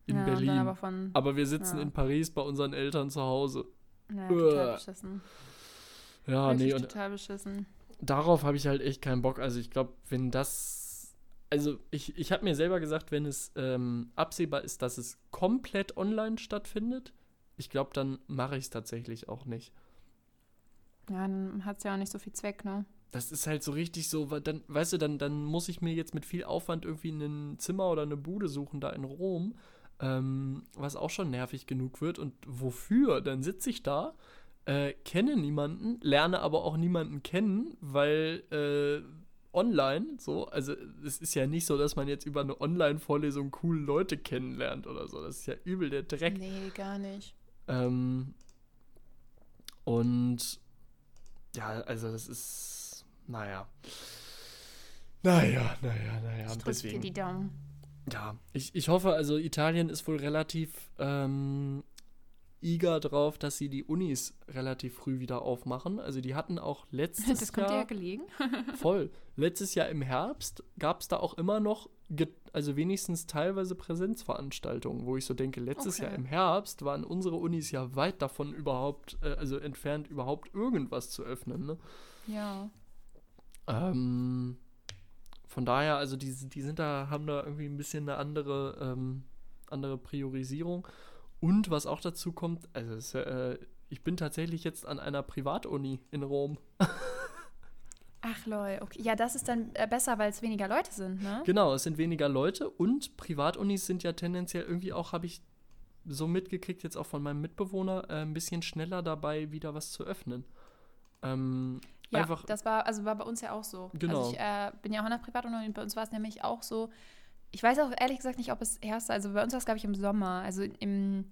in ja, Berlin. Aber, aber von, wir sitzen ja. in Paris bei unseren Eltern zu Hause. ja, total Uah. beschissen. Ja, Wirklich nee, und total beschissen. darauf habe ich halt echt keinen Bock. Also ich glaube, wenn das, also ich, ich habe mir selber gesagt, wenn es ähm, absehbar ist, dass es komplett online stattfindet, ich glaube, dann mache ich es tatsächlich auch nicht. Ja, dann hat es ja auch nicht so viel Zweck, ne? Das ist halt so richtig so, dann, weißt du, dann, dann muss ich mir jetzt mit viel Aufwand irgendwie ein Zimmer oder eine Bude suchen da in Rom, ähm, was auch schon nervig genug wird. Und wofür? Dann sitze ich da, äh, kenne niemanden, lerne aber auch niemanden kennen, weil äh, online so, also es ist ja nicht so, dass man jetzt über eine Online-Vorlesung coole Leute kennenlernt oder so. Das ist ja übel der Dreck. Nee, gar nicht. Ähm, und ja, also das ist, naja. Naja, naja, naja. ich und drück dir die Daumen. ja, ich, ich hoffe, also Italien ist wohl relativ ähm, eager drauf, dass sie die Unis relativ früh wieder aufmachen. Also die hatten auch *laughs* letztes Das kommt dir ja Jahr, gelegen. *laughs* voll, letztes Jahr im Herbst gab es da auch immer noch, also wenigstens teilweise Präsenzveranstaltungen, wo ich so denke, letztes Okay. Jahr im Herbst waren unsere Unis ja weit davon überhaupt, äh, also entfernt überhaupt irgendwas zu öffnen. Ne? Ja. Ähm, von daher, also die, die sind da, haben da irgendwie ein bisschen eine andere, ähm, andere Priorisierung. Und was auch dazu kommt, also es, äh, ich bin tatsächlich jetzt an einer Privatuni in Rom. *laughs* Ach lol, okay. Ja, das ist dann äh, besser, weil es weniger Leute sind, ne? Genau, es sind weniger Leute und Privatunis sind ja tendenziell irgendwie auch, habe ich so mitgekriegt, jetzt auch von meinem Mitbewohner, äh, ein bisschen schneller dabei, wieder was zu öffnen. Ähm, Ja, einfach, das war, also war bei uns ja auch so. Genau. Also ich äh, bin ja auch in der Privatuni und bei uns war es nämlich auch so. Ich weiß auch ehrlich gesagt nicht, ob es erst, also bei uns war es, glaube ich, im Sommer, also im,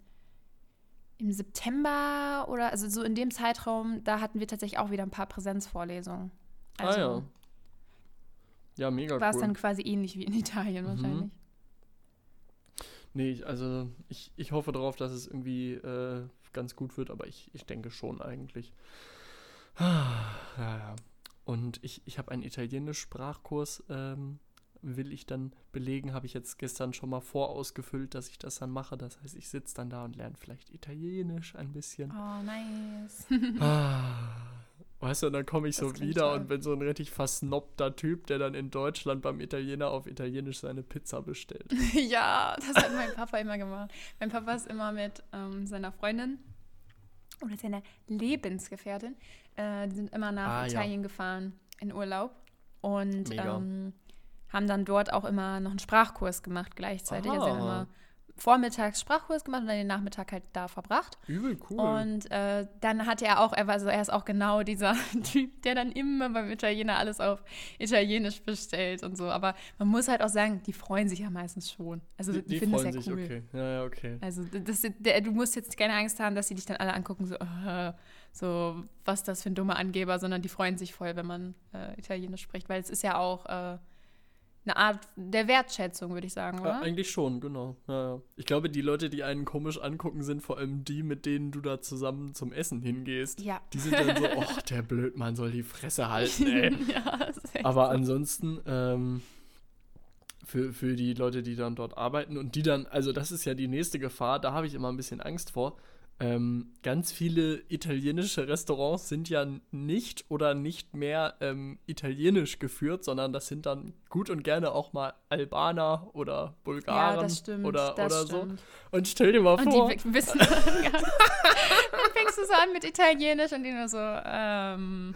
im September oder, also so in dem Zeitraum, da hatten wir tatsächlich auch wieder ein paar Präsenzvorlesungen. Also ah ja. Ja, mega war es cool. dann quasi ähnlich wie in Italien Mhm. wahrscheinlich. Nee, ich, also ich, ich hoffe darauf, dass es irgendwie äh, ganz gut wird, aber ich, ich denke schon eigentlich. Ah, ja, ja. Und ich, ich habe einen Italienisch-Sprachkurs, ähm, will ich dann belegen, habe ich jetzt gestern schon mal vorausgefüllt, dass ich das dann mache. Das heißt, ich sitze dann da und lerne vielleicht Italienisch ein bisschen. Oh, nice. Ah, weißt du, und dann komme ich Das so wieder toll. und bin so ein richtig versnobter Typ, der dann in Deutschland beim Italiener auf Italienisch seine Pizza bestellt. *laughs* ja, das hat mein Papa immer gemacht. Mein Papa ist immer mit ähm, seiner Freundin oder seiner Lebensgefährtin, äh, die sind immer nach Ah, ja. Italien gefahren in Urlaub und ähm, haben dann dort auch immer noch einen Sprachkurs gemacht gleichzeitig. Also sie haben Ah. immer vormittags Sprachkurs gemacht und dann den Nachmittag halt da verbracht. Übel cool. Und äh, dann hat er auch, er war so, er ist auch genau dieser *laughs* Typ, der dann immer beim Italiener alles auf Italienisch bestellt und so. Aber man muss halt auch sagen, die freuen sich ja meistens schon. Also die, die finden freuen es ja sich, cool. okay. Ja, ja, okay. Also das, der, du musst jetzt keine Angst haben, dass sie dich dann alle angucken, so, äh, so was das für ein dummer Angeber, sondern die freuen sich voll, wenn man äh, Italienisch spricht, weil es ist ja auch äh, eine Art der Wertschätzung, würde ich sagen, Ja, oder? eigentlich schon, genau. Ja, ja. Ich glaube, die Leute, die einen komisch angucken, sind vor allem die, mit denen du da zusammen zum Essen hingehst. ja. Die sind dann so, *laughs* oh, der Blödmann soll die Fresse halten, *laughs* ey. ja, Aber so. ansonsten ähm, für, für die Leute, die dann dort arbeiten und die dann, also das ist ja die nächste Gefahr, da habe ich immer ein bisschen Angst vor. Ähm, ganz viele italienische Restaurants sind ja nicht oder nicht mehr ähm, italienisch geführt, sondern das sind dann gut und gerne auch mal Albaner oder Bulgaren Ja, das stimmt, oder, das oder so. stimmt. Und stell dir mal Und vor, die wissen dann, dann fängst du so an mit Italienisch und die nur so, ähm,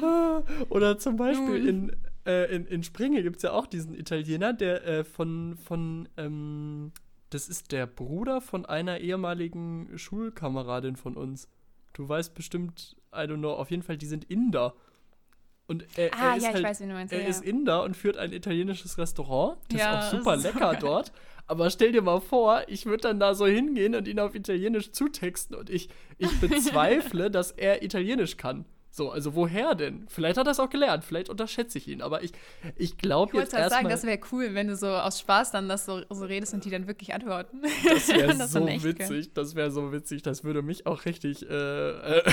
*laughs* Oder zum Beispiel Nun. in, äh, in, in Springe gibt es ja auch diesen Italiener, der äh, von, von ähm, das ist der Bruder von einer ehemaligen Schulkameradin von uns. Du weißt bestimmt, I don't know, auf jeden Fall, die sind Inder. Und er, ah, er ist ja, halt, weiß, meinst. er ja. ist Inder und führt ein italienisches Restaurant. Das Ja, ist auch super so lecker geil. *laughs* dort. Aber stell dir mal vor, ich würde dann da so hingehen und ihn auf Italienisch zutexten und ich, ich bezweifle, *laughs* dass er Italienisch kann. So, also woher denn? Vielleicht hat er es auch gelernt, vielleicht unterschätze ich ihn, aber ich, ich glaube Ich jetzt wollte halt sagen, erstmal, das wäre cool, wenn du so aus Spaß dann das so, so redest und die dann wirklich antworten. das wäre *laughs* das so witzig, können. das wäre so witzig, das würde mich auch richtig, äh, äh *laughs*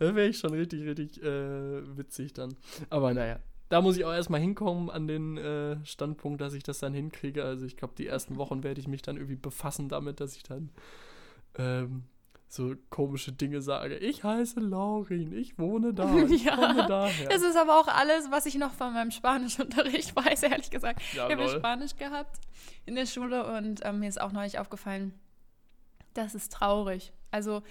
da wäre ich schon richtig, richtig äh, witzig dann. Aber naja, da muss ich auch erstmal hinkommen an den äh, Standpunkt, dass ich das dann hinkriege. Also ich glaube, die ersten Wochen werde ich mich dann irgendwie befassen damit, dass ich dann ähm, so komische Dinge sage. Ich heiße Laurin, ich wohne *laughs* da, ich Ja, komme daher. Das ist aber auch alles, was ich noch von meinem Spanischunterricht *laughs* weiß, ehrlich gesagt. Ja, ich habe. Spanisch gehabt in der Schule und ähm, mir ist auch neulich aufgefallen, das ist traurig. Also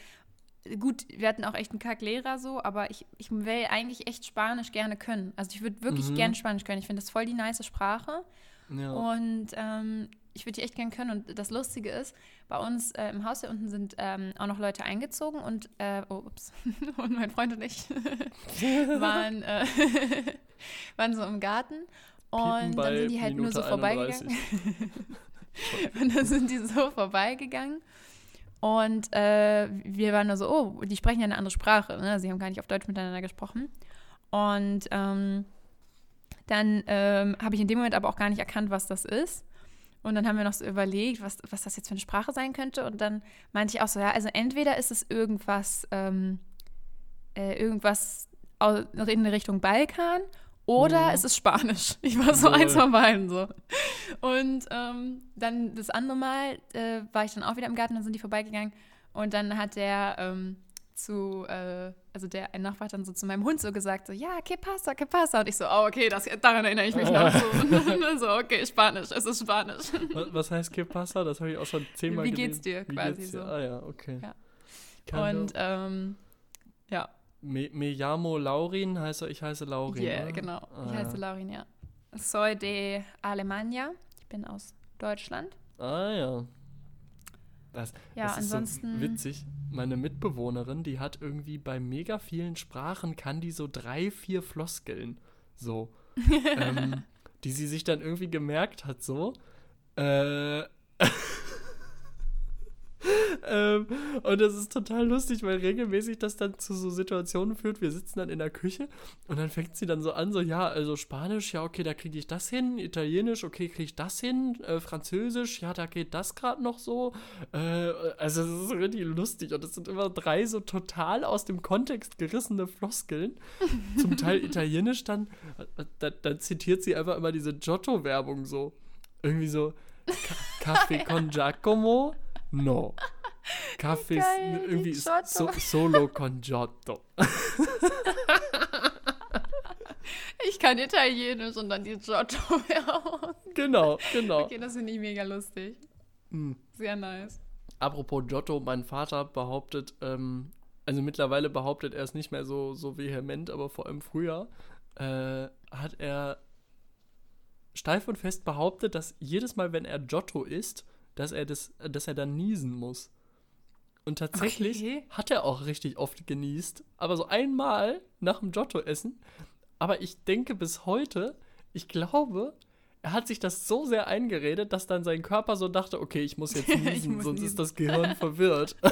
gut, wir hatten auch echt einen Kack-Lehrer so, aber ich, ich will eigentlich echt Spanisch gerne können. Also ich würde wirklich Mhm. gerne Spanisch können. Ich finde das voll die nice Sprache. ja. Und ähm, ich würde die echt gern können. Und das Lustige ist, bei uns äh, im Haus hier unten sind ähm, auch noch Leute eingezogen und, äh, oh, ups, *laughs* und mein Freund und ich *laughs* waren, äh, *laughs* waren so im Garten. Und dann sind die halt nur so Minute vorbeigegangen. 31. Und dann sind die so vorbeigegangen. Und äh, wir waren nur so, oh, die sprechen ja eine andere Sprache. Ne? Sie haben gar nicht auf Deutsch miteinander gesprochen. Und ähm, dann ähm, habe ich in dem Moment aber auch gar nicht erkannt, was das ist. Und dann haben wir noch so überlegt, was, was das jetzt für eine Sprache sein könnte. Und dann meinte ich auch so, ja, also entweder ist es irgendwas, ähm, äh, irgendwas in Richtung Balkan oder Mhm. es ist Spanisch. *laughs* Ich war so Lol. eins von beiden so. Und ähm, dann das andere Mal äh, war ich dann auch wieder im Garten, dann sind die vorbeigegangen. Und dann hat der ähm, zu, äh, also der ein Nachbar hat dann so zu meinem Hund so gesagt, so, ja, que pasa, que pasa. Und ich so, oh, okay, das, daran erinnere ich mich noch. So, *laughs* *laughs* so okay, Spanisch, es ist Spanisch. Was, was heißt Que pasa? Das habe ich auch schon zehnmal Wie geht's gelesen. dir quasi so. Ah ja, okay. Ja. Und ähm, ja, Me, me llamo Laurin, heißt er, ich heiße Laurin. yeah, oder? genau. Ich Ah, heiße Laurin, ja. Soy de Alemania. Ich bin aus Deutschland. Ah ja. Das, Ja, das ist ansonsten. so witzig. Meine Mitbewohnerin, die hat irgendwie bei mega vielen Sprachen, kann die so drei, vier Floskeln. So. *laughs* ähm, die sie sich dann irgendwie gemerkt hat, so. Äh. *laughs* ähm, und das ist total lustig, weil regelmäßig das dann zu so Situationen führt. Wir sitzen dann in der Küche und dann fängt sie dann so an, so, ja, also Spanisch, ja, okay, da kriege ich das hin. Italienisch, okay, kriege ich das hin. Äh, Französisch, ja, da geht das gerade noch so. Äh, also, es ist richtig lustig. Und es sind immer drei so total aus dem Kontext gerissene Floskeln. *laughs* Zum Teil Italienisch dann. äh, Da, dann zitiert sie einfach immer diese Giotto-Werbung so. Irgendwie so, "Ca- Kaffee *laughs* con Giacomo? No. *laughs* Kaffee ist irgendwie so, solo con Giotto. *laughs* Ich kann Italienisch und dann die Giotto-Werbung. Genau, genau. Okay, das finde ich mega lustig. Hm. Sehr nice. Apropos Giotto, mein Vater behauptet, ähm, also mittlerweile behauptet er es nicht mehr so, so vehement, aber vor allem früher äh, hat er steif und fest behauptet, dass jedes Mal, wenn er Giotto isst, dass er, das, dass er dann niesen muss. Und tatsächlich Okay. hat er auch richtig oft genießt, aber so einmal nach dem Giotto-Essen. Aber ich denke bis heute, ich glaube, er hat sich das so sehr eingeredet, dass dann sein Körper so dachte, okay, ich muss jetzt *laughs* niesen, muss sonst niesen. ist das Gehirn verwirrt. *laughs*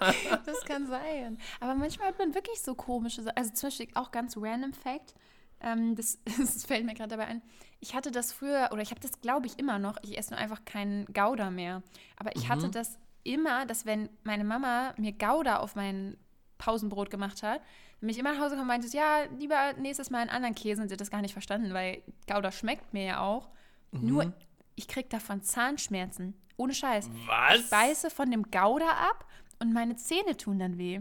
*laughs* Das kann sein. Aber manchmal hat man wirklich so komische Sachen. Also zum Beispiel auch ganz random Fact. Ähm, das, das fällt mir gerade dabei ein. Ich hatte das früher, oder ich habe das glaube ich immer noch. Ich esse nur einfach keinen Gouda mehr. Aber ich hatte Mhm. das immer, dass wenn meine Mama mir Gouda auf meinen Pausenbrot gemacht hat, bin ich immer nach Hause gekommen und meinte, ja, lieber nächstes Mal einen anderen Käse und sie hat das gar nicht verstanden, weil Gouda schmeckt mir ja auch. Mhm. Nur, ich krieg davon Zahnschmerzen. Ohne Scheiß. Was? Ich beiße von dem Gouda ab und meine Zähne tun dann weh.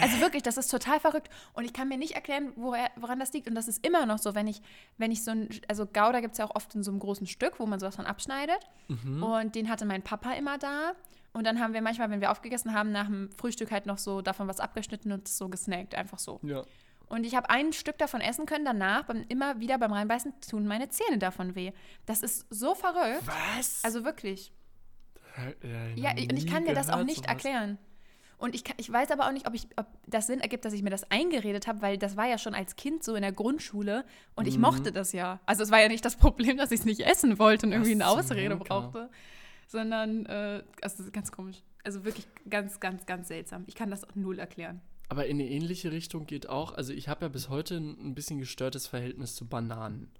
Also wirklich, das ist total verrückt. Und ich kann mir nicht erklären, woher, woran das liegt. Und das ist immer noch so, wenn ich, wenn ich so ein, also Gouda gibt es ja auch oft in so einem großen Stück, wo man sowas von abschneidet. Mhm. Und den hatte mein Papa immer da. Und dann haben wir manchmal, wenn wir aufgegessen haben, nach dem Frühstück halt noch so davon was abgeschnitten und so gesnackt, einfach so. Ja. Und ich habe ein Stück davon essen können, danach beim, immer wieder beim Reinbeißen tun meine Zähne davon weh. Das ist so verrückt. Was? Also wirklich. Äh, Ja, noch und ich kann dir das auch nicht sowas. erklären. Und ich, kann, ich weiß aber auch nicht, ob, ich, ob das Sinn ergibt, dass ich mir das eingeredet habe, weil das war ja schon als Kind so in der Grundschule und Mhm. ich mochte das ja. Also es war ja nicht das Problem, dass ich es nicht essen wollte und irgendwie eine Ausrede brauchte, sondern äh, also das ist ganz komisch. Also wirklich ganz, ganz, ganz seltsam. Ich kann das auch null erklären. Aber in eine ähnliche Richtung geht auch, also ich habe ja bis heute ein, ein bisschen gestörtes Verhältnis zu Bananen.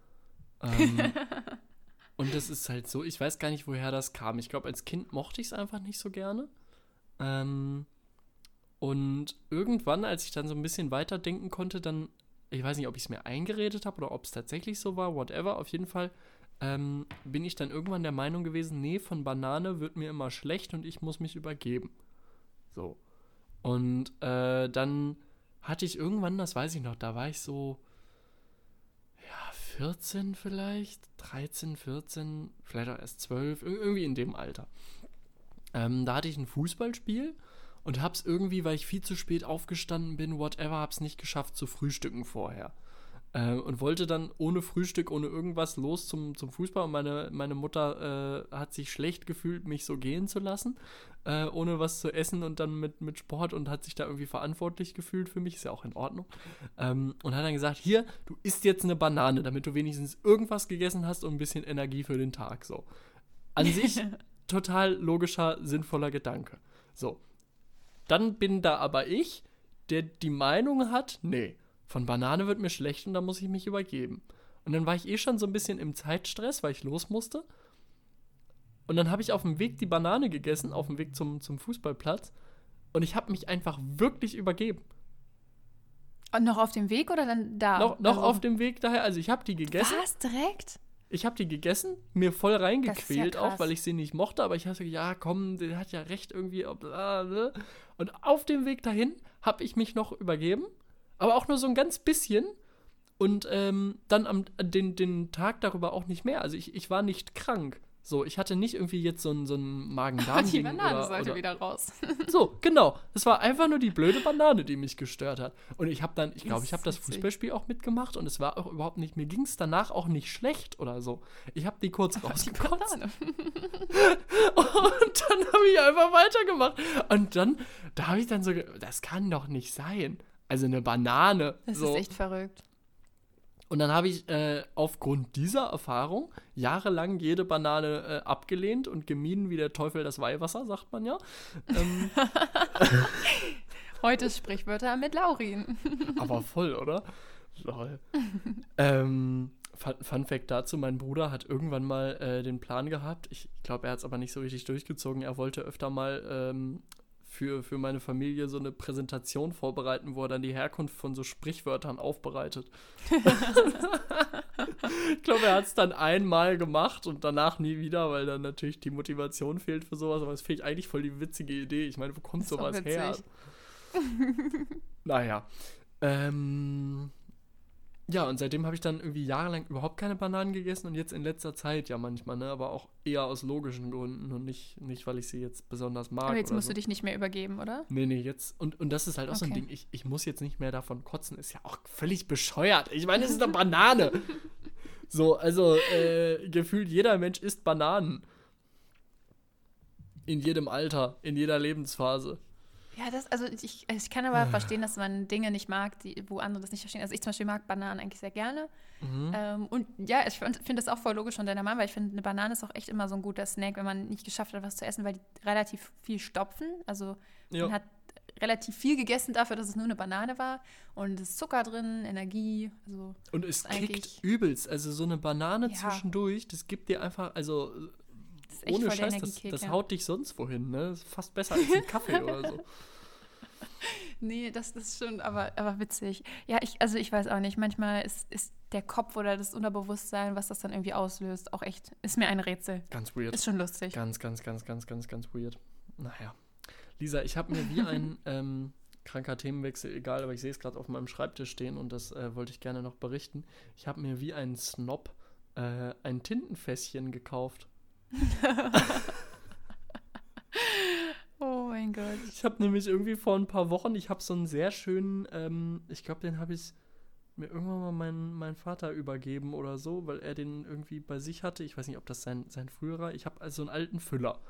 Ähm, *laughs* und das ist halt so, ich weiß gar nicht, woher das kam. Ich glaube, als Kind mochte ich es einfach nicht so gerne. Ähm, und irgendwann, als ich dann so ein bisschen weiterdenken konnte, dann, ich weiß nicht, ob ich es mir eingeredet habe oder ob es tatsächlich so war, whatever, auf jeden Fall ähm, bin ich dann irgendwann der Meinung gewesen, nee, von Banane wird mir immer schlecht und ich muss mich übergeben. So. Und äh, dann hatte ich irgendwann, das weiß ich noch, da war ich so, ja, 14 vielleicht, 13, 14, vielleicht auch erst 12, ir- irgendwie in dem Alter. Ähm, da hatte ich ein Fußballspiel und hab's irgendwie, weil ich viel zu spät aufgestanden bin, whatever, hab's nicht geschafft zu frühstücken vorher. Äh, und wollte dann ohne Frühstück, ohne irgendwas los zum, zum Fußball. Und meine, meine Mutter äh, hat sich schlecht gefühlt, mich so gehen zu lassen, äh, ohne was zu essen und dann mit, mit Sport und hat sich da irgendwie verantwortlich gefühlt für mich. Ist ja auch in Ordnung. Ähm, und hat dann gesagt: Hier, du isst jetzt eine Banane, damit du wenigstens irgendwas gegessen hast und ein bisschen Energie für den Tag. So. An sich *laughs* total logischer, sinnvoller Gedanke. So. Dann bin da aber ich, der die Meinung hat, nee, von Banane wird mir schlecht und da muss ich mich übergeben. Und dann war ich eh schon so ein bisschen im Zeitstress, weil ich los musste. Und dann habe ich auf dem Weg die Banane gegessen, auf dem Weg zum, zum Fußballplatz. Und ich habe mich einfach wirklich übergeben. Und noch auf dem Weg oder dann da? noch noch Also- auf dem Weg daher, also ich habe die gegessen. Was? Direkt? Ich habe die gegessen, mir voll reingequält ja auch, weil ich sie nicht mochte, aber ich hatte ja, komm, der hat ja recht irgendwie. bla, bla. Und auf dem Weg dahin habe ich mich noch übergeben, aber auch nur so ein ganz bisschen. Und ähm, dann am den, den Tag darüber auch nicht mehr. Also ich, ich war nicht krank. So, ich hatte nicht irgendwie jetzt so ein, so ein *laughs* Die Banane oder, sollte oder wieder raus. *laughs* so, genau. Es war einfach nur die blöde Banane, die mich gestört hat. Und ich habe dann, ich glaube, ich habe das. Fußballspiel auch mitgemacht und es war auch überhaupt nicht, mir ging es danach auch nicht schlecht oder so. Ich habe die kurz rausgekotzt *laughs* und dann habe ich einfach weitergemacht. Und dann, da habe ich dann so, das kann doch nicht sein. Also eine Banane. Das so. ist echt verrückt. Und dann habe ich äh, aufgrund dieser Erfahrung jahrelang jede Banane äh, abgelehnt und gemieden wie der Teufel das Weihwasser, sagt man ja. Ähm, *laughs* Heute Sprichwörter mit Laurin. *laughs* Aber voll, oder? Lol. ähm, Fun, Fun Fact dazu: Mein Bruder hat irgendwann mal äh, den Plan gehabt. Ich glaube, er hat es aber nicht so richtig durchgezogen. Er wollte öfter mal ähm, für, für meine Familie so eine Präsentation vorbereiten, wo er dann die Herkunft von so Sprichwörtern aufbereitet. ich glaube, er hat es dann einmal gemacht und danach nie wieder, weil dann natürlich die Motivation fehlt für sowas. Aber es fehlt eigentlich voll die witzige Idee. Ich meine, wo kommt sowas her? naja. Ähm, ja, und seitdem habe ich dann irgendwie jahrelang überhaupt keine Bananen gegessen und jetzt in letzter Zeit ja manchmal, ne? Aber auch eher aus logischen Gründen und nicht, nicht weil ich sie jetzt besonders mag. Aber jetzt musst so. du dich nicht mehr übergeben, oder? Nee, nee, jetzt. Und, und das ist halt auch so ein Okay. Ding. Ich, ich muss jetzt nicht mehr davon kotzen. Ist ja auch völlig bescheuert. Ich meine, es ist eine Banane. *laughs* So, also äh, gefühlt jeder Mensch isst Bananen. In jedem Alter, in jeder Lebensphase. Ja, das, also ich, ich kann aber verstehen, dass man Dinge nicht mag, die, wo andere das nicht verstehen. Also ich zum Beispiel mag Bananen eigentlich sehr gerne. Mhm. Ähm, und ja, ich finde das auch voll logisch von deiner Mama, weil ich finde, eine Banane ist auch echt immer so ein guter Snack, wenn man nicht geschafft hat, was zu essen, weil die relativ viel stopfen. Also Ja. man hat relativ viel gegessen dafür, dass es nur eine Banane war. Und es ist Zucker drin, Energie. Also Und es kickt übelst. Also so eine Banane Ja. zwischendurch, das gibt dir einfach, also ist echt ohne voll Scheiß, das, das haut dich sonst wohin, ne? Das ist fast besser als ein Kaffee *laughs* oder so. nee, das, das ist schon, aber, aber witzig. Ja, ich, also ich weiß auch nicht. Manchmal ist, ist der Kopf oder das Unterbewusstsein, was das dann irgendwie auslöst, auch echt, ist mir ein Rätsel. Ganz weird. Ist schon lustig. Ganz, ganz, ganz, ganz, ganz, ganz weird. Naja. Lisa, ich habe mir wie ein *laughs* ähm, kranker Themenwechsel, egal, aber ich sehe es gerade auf meinem Schreibtisch stehen und das äh, wollte ich gerne noch berichten. Ich habe mir wie ein Snob äh, ein Tintenfässchen gekauft. *laughs* oh mein Gott. Ich habe nämlich irgendwie vor ein paar Wochen, ich habe so einen sehr schönen, ähm, ich glaube, den habe ich mir irgendwann mal meinen mein Vater übergeben oder so, weil er den irgendwie bei sich hatte. Ich weiß nicht, ob das sein, sein früherer. Ich habe also einen alten Füller.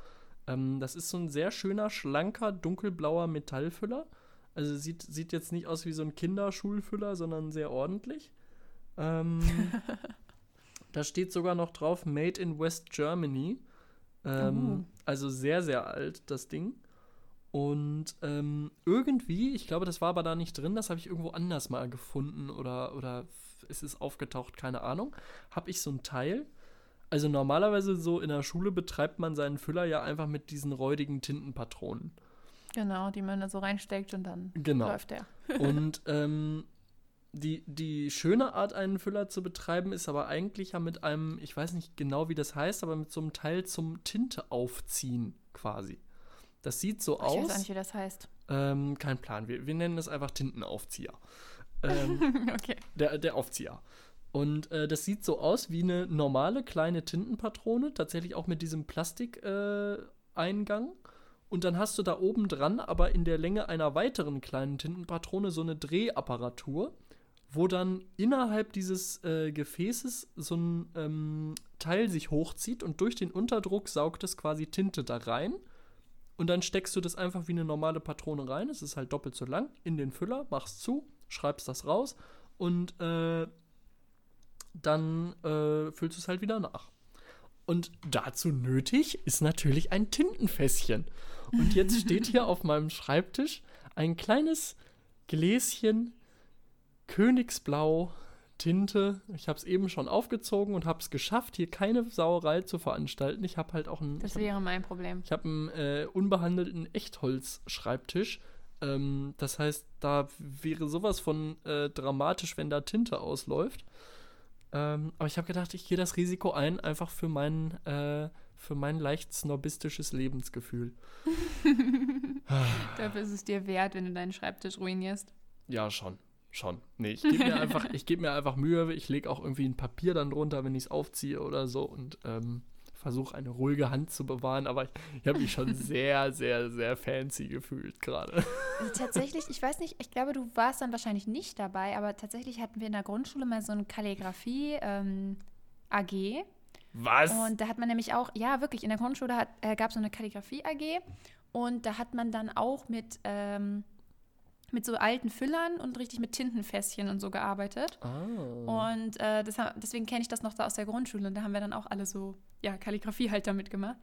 Ähm, das ist so ein sehr schöner, schlanker, dunkelblauer Metallfüller. Also sieht, sieht jetzt nicht aus wie so ein Kinderschulfüller, sondern sehr ordentlich. Ähm, *laughs* da steht sogar noch drauf Made in West Germany. Ähm, Oh. Also sehr, sehr alt, das Ding. Und ähm, irgendwie, ich glaube, das war aber da nicht drin, das habe ich irgendwo anders mal gefunden oder, oder es ist aufgetaucht, keine Ahnung. Habe ich so ein Teil. Also normalerweise so in der Schule betreibt man seinen Füller ja einfach mit diesen räudigen Tintenpatronen. Genau, die man da so reinsteckt und dann Genau. läuft der. Und ähm, die, die schöne Art, einen Füller zu betreiben, ist aber eigentlich ja mit einem, ich weiß nicht genau, wie das heißt, aber mit so einem Teil zum Tinte aufziehen quasi. Das sieht so Ich weiß auch aus. nicht, wie das heißt. Ähm, kein Plan. Wir, wir nennen es einfach Tintenaufzieher. Ähm, *laughs* okay. der, der Aufzieher. Und äh, das sieht so aus wie eine normale kleine Tintenpatrone, tatsächlich auch mit diesem Plastikeingang. Äh, und dann hast du da oben dran, aber in der Länge einer weiteren kleinen Tintenpatrone, so eine Drehapparatur, wo dann innerhalb dieses äh, Gefäßes so ein ähm, Teil sich hochzieht und durch den Unterdruck saugt es quasi Tinte da rein. Und dann steckst du das einfach wie eine normale Patrone rein. Es ist halt doppelt so lang in den Füller, machst zu, schreibst das raus und äh, dann äh, füllst du es halt wieder nach. Und dazu nötig ist natürlich ein Tintenfässchen. Und jetzt steht hier *laughs* auf meinem Schreibtisch ein kleines Gläschen Königsblau Tinte. Ich habe es eben schon aufgezogen und habe es geschafft, hier keine Sauerei zu veranstalten. Ich habe halt auch einen, Das wäre mein Problem. ich habe einen äh, unbehandelten Echtholz-Schreibtisch. Ähm, das heißt, da wäre sowas von äh, dramatisch, wenn da Tinte ausläuft. Ähm, aber ich habe gedacht, ich gehe das Risiko ein, einfach für mein, äh, für mein leicht snobistisches Lebensgefühl. *laughs* Dafür ist es dir wert, wenn du deinen Schreibtisch ruinierst. Ja, schon. Schon. Nee, ich gebe mir einfach, ich gebe mir einfach Mühe. Ich lege auch irgendwie ein Papier dann drunter, wenn ich es aufziehe oder so und ähm, versuche eine ruhige Hand zu bewahren. Aber ich, ich habe mich schon *laughs* sehr, sehr, sehr fancy gefühlt gerade. Also tatsächlich, ich weiß nicht, ich glaube, du warst dann wahrscheinlich nicht dabei, aber tatsächlich hatten wir in der Grundschule mal so eine Kalligrafie ähm, AG. Was? Und da hat man nämlich auch, ja, wirklich, in der Grundschule hat, äh, gab es so eine Kalligrafie AG und da hat man dann auch mit, ähm, mit so alten Füllern und richtig mit Tintenfässchen und so gearbeitet. ah. Und äh, das, deswegen kenne ich das noch da aus der Grundschule. Und da haben wir dann auch alle so, ja, Kalligrafie halt damit gemacht.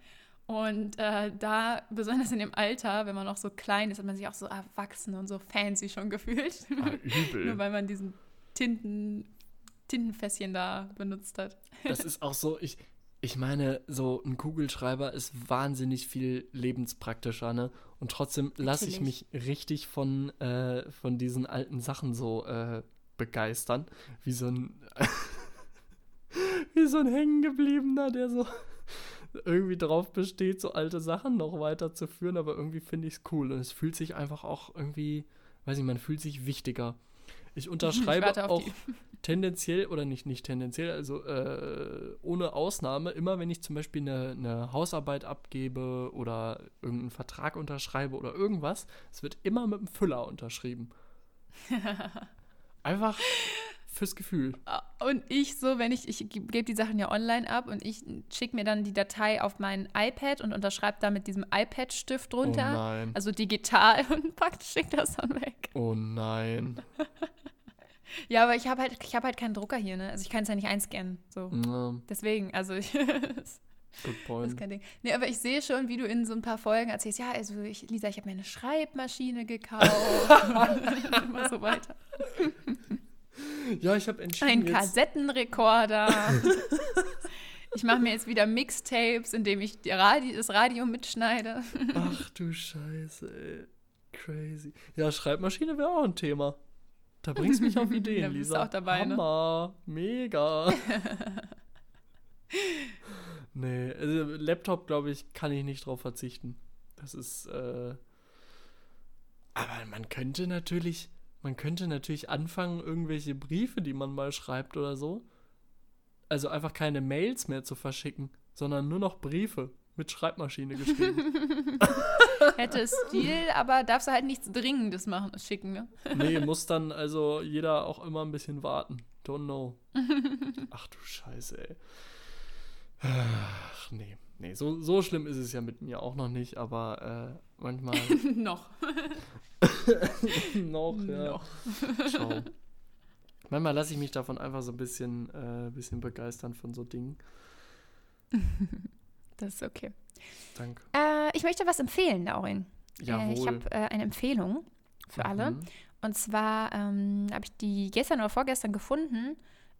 Und äh, da, besonders in dem Alter, wenn man noch so klein ist, hat man sich auch so erwachsen und so fancy schon gefühlt. ah, übel. *laughs* Nur weil man diesen Tinten, Tintenfässchen da benutzt hat. Das ist auch so, ich, ich meine, so ein Kugelschreiber ist wahnsinnig viel lebenspraktischer, ne? Und trotzdem lasse ich mich richtig von, äh, von diesen alten Sachen so äh, begeistern. Wie so ein, *laughs* wie so ein Hängengebliebener, der so irgendwie drauf besteht, so alte Sachen noch weiterzuführen, aber irgendwie finde ich es cool und es fühlt sich einfach auch irgendwie, weiß ich, man fühlt sich wichtiger. *laughs* Ich unterschreibe auf auch die. *laughs* tendenziell oder nicht, nicht tendenziell, also äh, ohne Ausnahme, immer wenn ich zum Beispiel eine, eine Hausarbeit abgebe oder irgendeinen Vertrag unterschreibe oder irgendwas, es wird immer mit einem Füller unterschrieben. *laughs* Einfach fürs Gefühl. Und ich so, wenn ich, ich gebe die Sachen ja online ab und ich schicke mir dann die Datei auf mein iPad und unterschreibe da mit diesem iPad-Stift drunter. Oh nein. Also digital und packt, schickt das dann weg. Oh nein. Ja, aber ich habe halt, ich habe halt keinen Drucker hier, ne? Also ich kann es ja nicht einscannen. So. Na, Deswegen, also ich, *laughs* das good ist point. kein Ding. Nee, aber ich sehe schon, wie du in so ein paar Folgen erzählst, ja, also ich, Lisa, ich habe mir eine Schreibmaschine gekauft. *laughs* und immer so weiter. Ja, ich habe entschieden, Ein Kassettenrekorder. *laughs* ich mache mir jetzt wieder Mixtapes, indem ich Radi das Radio mitschneide. Ach du Scheiße, ey. Crazy. Ja, Schreibmaschine wäre auch ein Thema. Da bringst du mich auf *laughs* Ideen, Da bist du Lisa. auch dabei, ne? Hammer. Mega. *laughs* nee, also Laptop, glaube ich, kann ich nicht drauf verzichten. Das ist, äh. Aber man könnte natürlich, man könnte natürlich anfangen, irgendwelche Briefe, die man mal schreibt oder so. Also einfach keine Mails mehr zu verschicken, sondern nur noch Briefe mit Schreibmaschine geschrieben. *laughs* Hätte Stil, aber darfst du halt nichts Dringendes machen, schicken, ne? nee, muss dann also jeder auch immer ein bisschen warten. Don't know. *laughs* Ach du Scheiße, ey. Ach, nee. Nee, so, so schlimm ist es ja mit mir auch noch nicht, aber äh, manchmal *laughs* Noch. *laughs* noch, ja. Noch. Schau. Manchmal lasse ich mich davon einfach so ein bisschen, äh, bisschen begeistern von so Dingen. Das ist okay. Danke. Äh, ich möchte was empfehlen, Laurin. Jawohl. Äh, ich habe äh, eine Empfehlung für alle. Mhm. Und zwar ähm, habe ich die gestern oder vorgestern gefunden.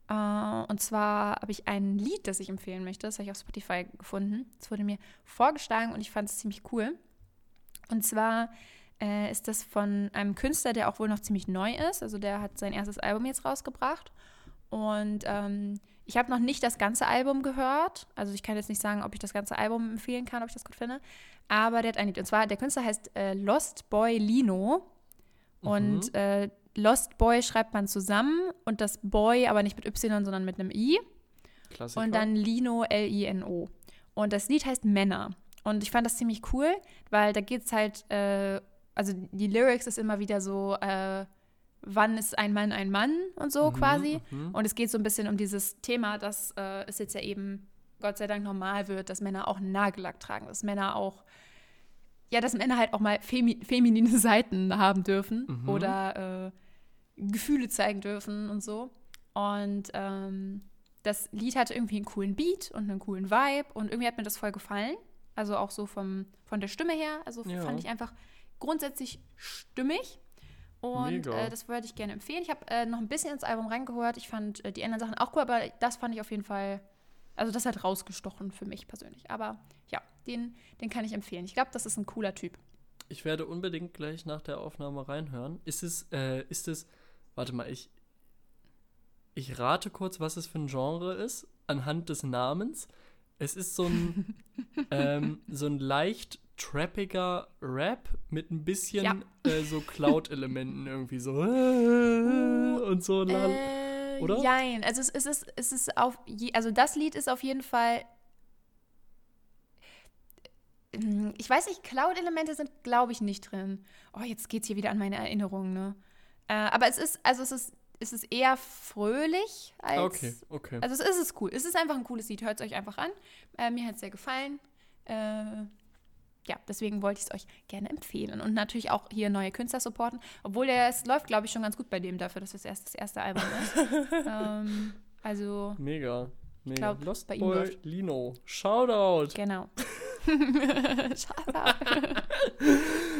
Äh, und zwar habe ich ein Lied, das ich empfehlen möchte. Das habe ich auf Spotify gefunden. Es wurde mir vorgeschlagen und ich fand es ziemlich cool. Und zwar äh, ist das von einem Künstler, der auch wohl noch ziemlich neu ist. Also der hat sein erstes Album jetzt rausgebracht. Und ähm, ich habe noch nicht das ganze Album gehört. Also ich kann jetzt nicht sagen, ob ich das ganze Album empfehlen kann, ob ich das gut finde. Aber der hat ein Lied. Und zwar, der Künstler heißt äh, Lost Boy Lino. Und Mhm. äh, Lost Boy schreibt man zusammen und das Boy aber nicht mit Y, sondern mit einem I. Klassiker. Und dann Lino, L-I-N-O. Und das Lied heißt Männer. Und ich fand das ziemlich cool, weil da geht es halt, äh, also die Lyrics ist immer wieder so, äh, wann ist ein Mann ein Mann und so Mhm, quasi. mhm. Und es geht so ein bisschen um dieses Thema, dass äh, es jetzt ja eben Gott sei Dank normal wird, dass Männer auch Nagellack tragen, dass Männer auch, ja, dass Männer halt auch mal femi feminine *laughs* Seiten haben dürfen Mhm. oder äh, Gefühle zeigen dürfen und so. Und ähm, das Lied hatte irgendwie einen coolen Beat und einen coolen Vibe und irgendwie hat mir das voll gefallen. Also auch so vom, von der Stimme her. Also Ja. fand ich einfach grundsätzlich stimmig. Und äh, das würde ich gerne empfehlen. Ich habe äh, noch ein bisschen ins Album reingehört. Ich fand äh, die anderen Sachen auch cool, aber das fand ich auf jeden Fall, also das hat rausgestochen für mich persönlich. Aber ja, den, den kann ich empfehlen. Ich glaube, das ist ein cooler Typ. Ich werde unbedingt gleich nach der Aufnahme reinhören. Ist es, äh, ist es, warte mal, ich, ich rate kurz, was es für ein Genre ist, anhand des Namens. Es ist so ein, *laughs* ähm, so ein leicht trappiger Rap mit ein bisschen Ja. äh, so Cloud-Elementen irgendwie so äh, *laughs* und so. lal- Äh, oder? Nein, also es, es ist, es ist auf, je, also das Lied ist auf jeden Fall, Hm, ich weiß nicht, Cloud-Elemente sind, glaube ich, nicht drin. Oh, jetzt geht's hier wieder an meine Erinnerungen, ne? Äh, aber es ist, also es ist, es ist eher fröhlich als, Okay, okay. also es ist es cool. Es ist einfach ein cooles Lied, hört es euch einfach an. Äh, mir hat es sehr gefallen. Äh, ja, deswegen wollte ich es euch gerne empfehlen. Und natürlich auch hier neue Künstler supporten. Obwohl der, es läuft, glaube ich, schon ganz gut bei dem dafür, dass es erst das erste Album ist. *laughs* ähm, also, Mega. Mega. glaub, Lost bei ihm Boy läuft. Lino. Shoutout. genau. *laughs* *laughs* Shoutout.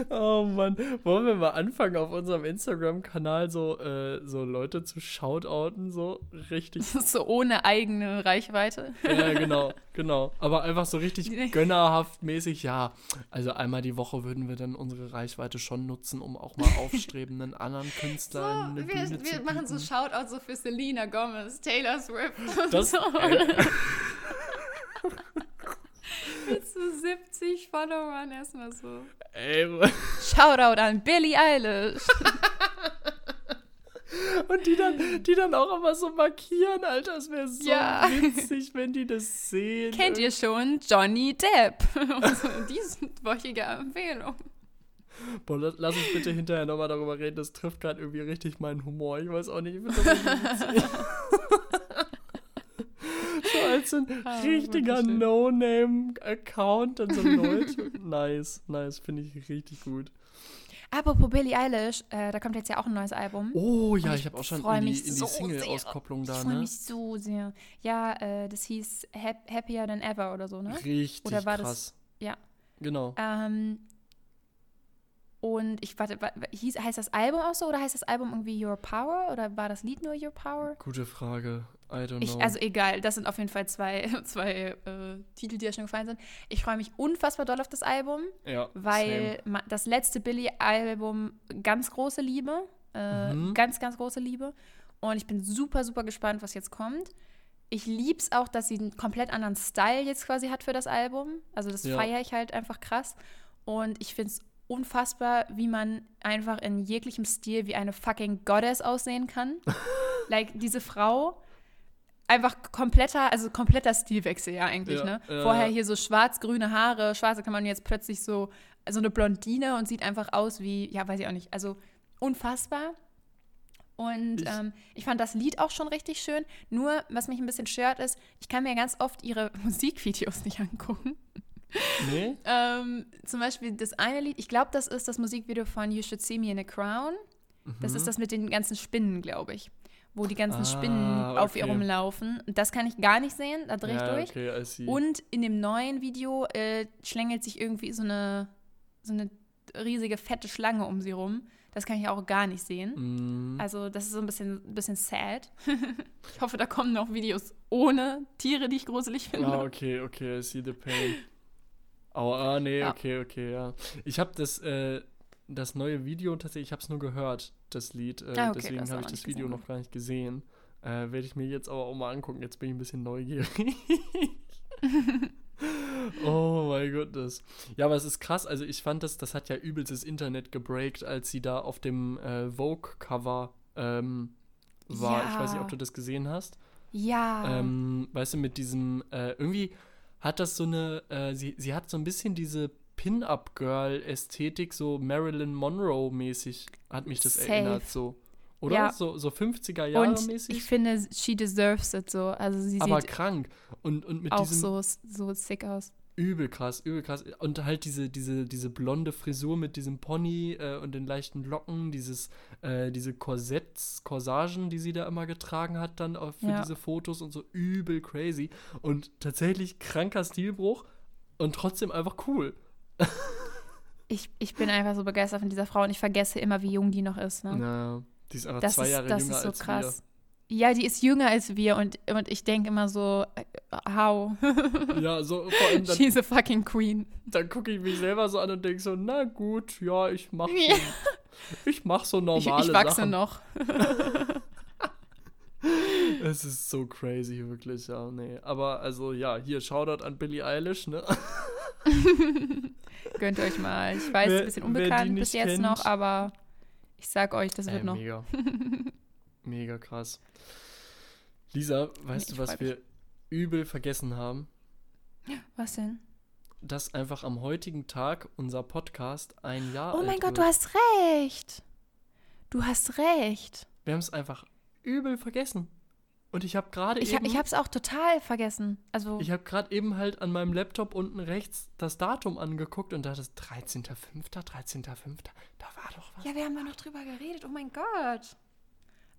Oh Mann, wollen wir mal anfangen auf unserem Instagram-Kanal so, äh, so Leute zu shoutouten, so richtig. *laughs* so ohne eigene Reichweite. ja, genau, genau. Aber einfach so richtig gönnerhaft mäßig, ja. Also einmal die Woche würden wir dann unsere Reichweite schon nutzen, um auch mal aufstrebenden *laughs* anderen Künstlern eine wir Bühne wir zu machen so. Shoutouts so für Selena Gomez, Taylor Swift und Das, so. *laughs* äh, Mit so 70 Followern erstmal so. ey, Shoutout an Billie Eilish. *laughs* und die dann, die dann auch immer so markieren, Alter, es wäre so Ja. witzig, wenn die das sehen. Kennt ihr schon Johnny Depp? *laughs* Also dieswöchige Empfehlung. Boah, la- lass uns bitte hinterher nochmal darüber reden. Das trifft gerade irgendwie richtig meinen Humor. Ich weiß auch nicht, ich finde das *laughs* irgendwie witzig. *laughs* als ein Ah, richtiger. No-Name-Account dann so *laughs* Leute. nice, nice, finde ich richtig gut. Apropos Billie Eilish, äh, da kommt jetzt ja auch ein neues Album. Oh ja, Und ich, ich habe auch schon in die, in die so sehr. Single-Auskopplung Ich da, freue ne? mich so sehr. Ja, äh, das hieß Hap Happier Than Ever oder so, ne? Richtig Oder war das- krass. ja. Genau. Ähm, und ich warte, wa- wa- hieß, heißt das Album auch so oder heißt das Album irgendwie Your Power oder war das Lied nur Your Power? Gute Frage. I don't Ich, also egal, das sind auf jeden Fall zwei, *laughs* zwei äh, Titel, die ja schon gefallen sind. Ich freue mich unfassbar doll auf das Album, ja, weil ma- das letzte Billy-Album ganz große Liebe, äh, Mhm. ganz, ganz große Liebe. Und ich bin super, super gespannt, was jetzt kommt. Ich liebe es auch, dass sie einen komplett anderen Style jetzt quasi hat für das Album. Also das Ja. feiere ich halt einfach krass. Und ich finde es unfassbar, wie man einfach in jeglichem Stil wie eine fucking Goddess aussehen kann. *laughs* like diese Frau, einfach kompletter, also kompletter Stilwechsel ja eigentlich, Ja, ne? ja, Vorher hier so schwarz-grüne Haare, schwarze kann man jetzt plötzlich so, so eine Blondine und sieht einfach aus wie, ja, weiß ich auch nicht, also unfassbar. Und Ich- ähm, ich fand das Lied auch schon richtig schön. Nur, was mich ein bisschen stört, ist, ich kann mir ganz oft ihre *laughs* Musikvideos nicht angucken. Nee? *laughs* Ähm, zum Beispiel das eine Lied, ich glaube, das ist das Musikvideo von You Should See Me in a Crown. Das ist das mit den ganzen Spinnen, glaube ich. Wo die ganzen. Ah, Spinnen auf ihr rumlaufen. Das kann ich gar nicht sehen, da drehe ich ja, durch. okay. Und in dem neuen Video äh, schlängelt sich irgendwie so eine, so eine riesige, fette Schlange um sie rum. Das kann ich auch gar nicht sehen. Mhm. Also, das ist so ein bisschen, bisschen sad. *laughs* ich hoffe, da kommen noch Videos ohne Tiere, die ich gruselig finde. Ah, okay, okay, I see the pain. *laughs* Oh, ah, nee, Ja. okay, okay, ja. Ich habe das, äh, das neue Video tatsächlich, ich habe es nur gehört, das Lied. Äh, Ah, okay, deswegen habe ich das Video gesehen. noch gar nicht gesehen. Äh, Werde ich mir jetzt aber auch mal angucken. Jetzt bin ich ein bisschen neugierig. *laughs* oh mein Gott. Ja, aber es ist krass. Also ich fand das, das hat ja übelst das Internet gebreakt, als sie da auf dem äh, Vogue-Cover ähm, war. Ich weiß nicht, Ja. ob du das gesehen hast. Ja. Ähm, weißt du, mit diesem, äh, irgendwie hat das so eine, äh, sie, sie hat so ein bisschen diese Pin-Up-Girl-Ästhetik, so Marilyn Monroe-mäßig, hat mich das Safe. erinnert, so. Oder? Ja. So, so 50er Und Jahre mäßig. ich finde, she deserves it so. Also, sie aber sieht krank. Und, und mit auch diesem so, so sick aus. übel krass, übel krass. Und halt diese, diese, diese blonde Frisur mit diesem Pony äh, und den leichten Locken, dieses, äh, diese Korsetts, Corsagen, die sie da immer getragen hat, dann für Ja. diese Fotos und so übel crazy. Und tatsächlich kranker Stilbruch und trotzdem einfach cool. Ich, ich bin einfach so begeistert von dieser Frau und ich vergesse immer, wie jung die noch ist. Ne? Na, die ist einfach das zwei ist, Jahre das jünger ist so als krass. Ja, die ist jünger als wir und, und ich denke immer so, äh, how? wir. *laughs* Ja, so vor allem dann, She's a fucking queen. dann gucke ich mich selber so an und denke so, na gut, ja, ich mach so, Ja. ich mach so Ich, normale ich wachse Sachen. noch. *laughs* *laughs* Es ist so crazy, wirklich, ja, nee. Aber also, ja, hier, Shoutout an Billie Eilish, ne? *laughs* Gönnt euch mal. Ich weiß, Wer- ein bisschen unbekannt bis jetzt kennt. noch, aber ich sag euch, das wird Äh, noch. Mega. *laughs* mega krass. Lisa, weißt ich du, was freu wir übel vergessen haben? Was denn? Dass einfach am heutigen Tag unser Podcast ein Jahr Oh mein Gott, wird. du hast recht. Du hast recht. Wir haben es einfach übel vergessen. Und ich habe gerade Ich, eben... ich hab's auch total vergessen. Also, Ich habe gerade eben halt an meinem Laptop unten rechts das Datum angeguckt und da ist 13.05., 13.05., da war doch was. ja, wir haben da noch drüber geredet. Oh mein Gott.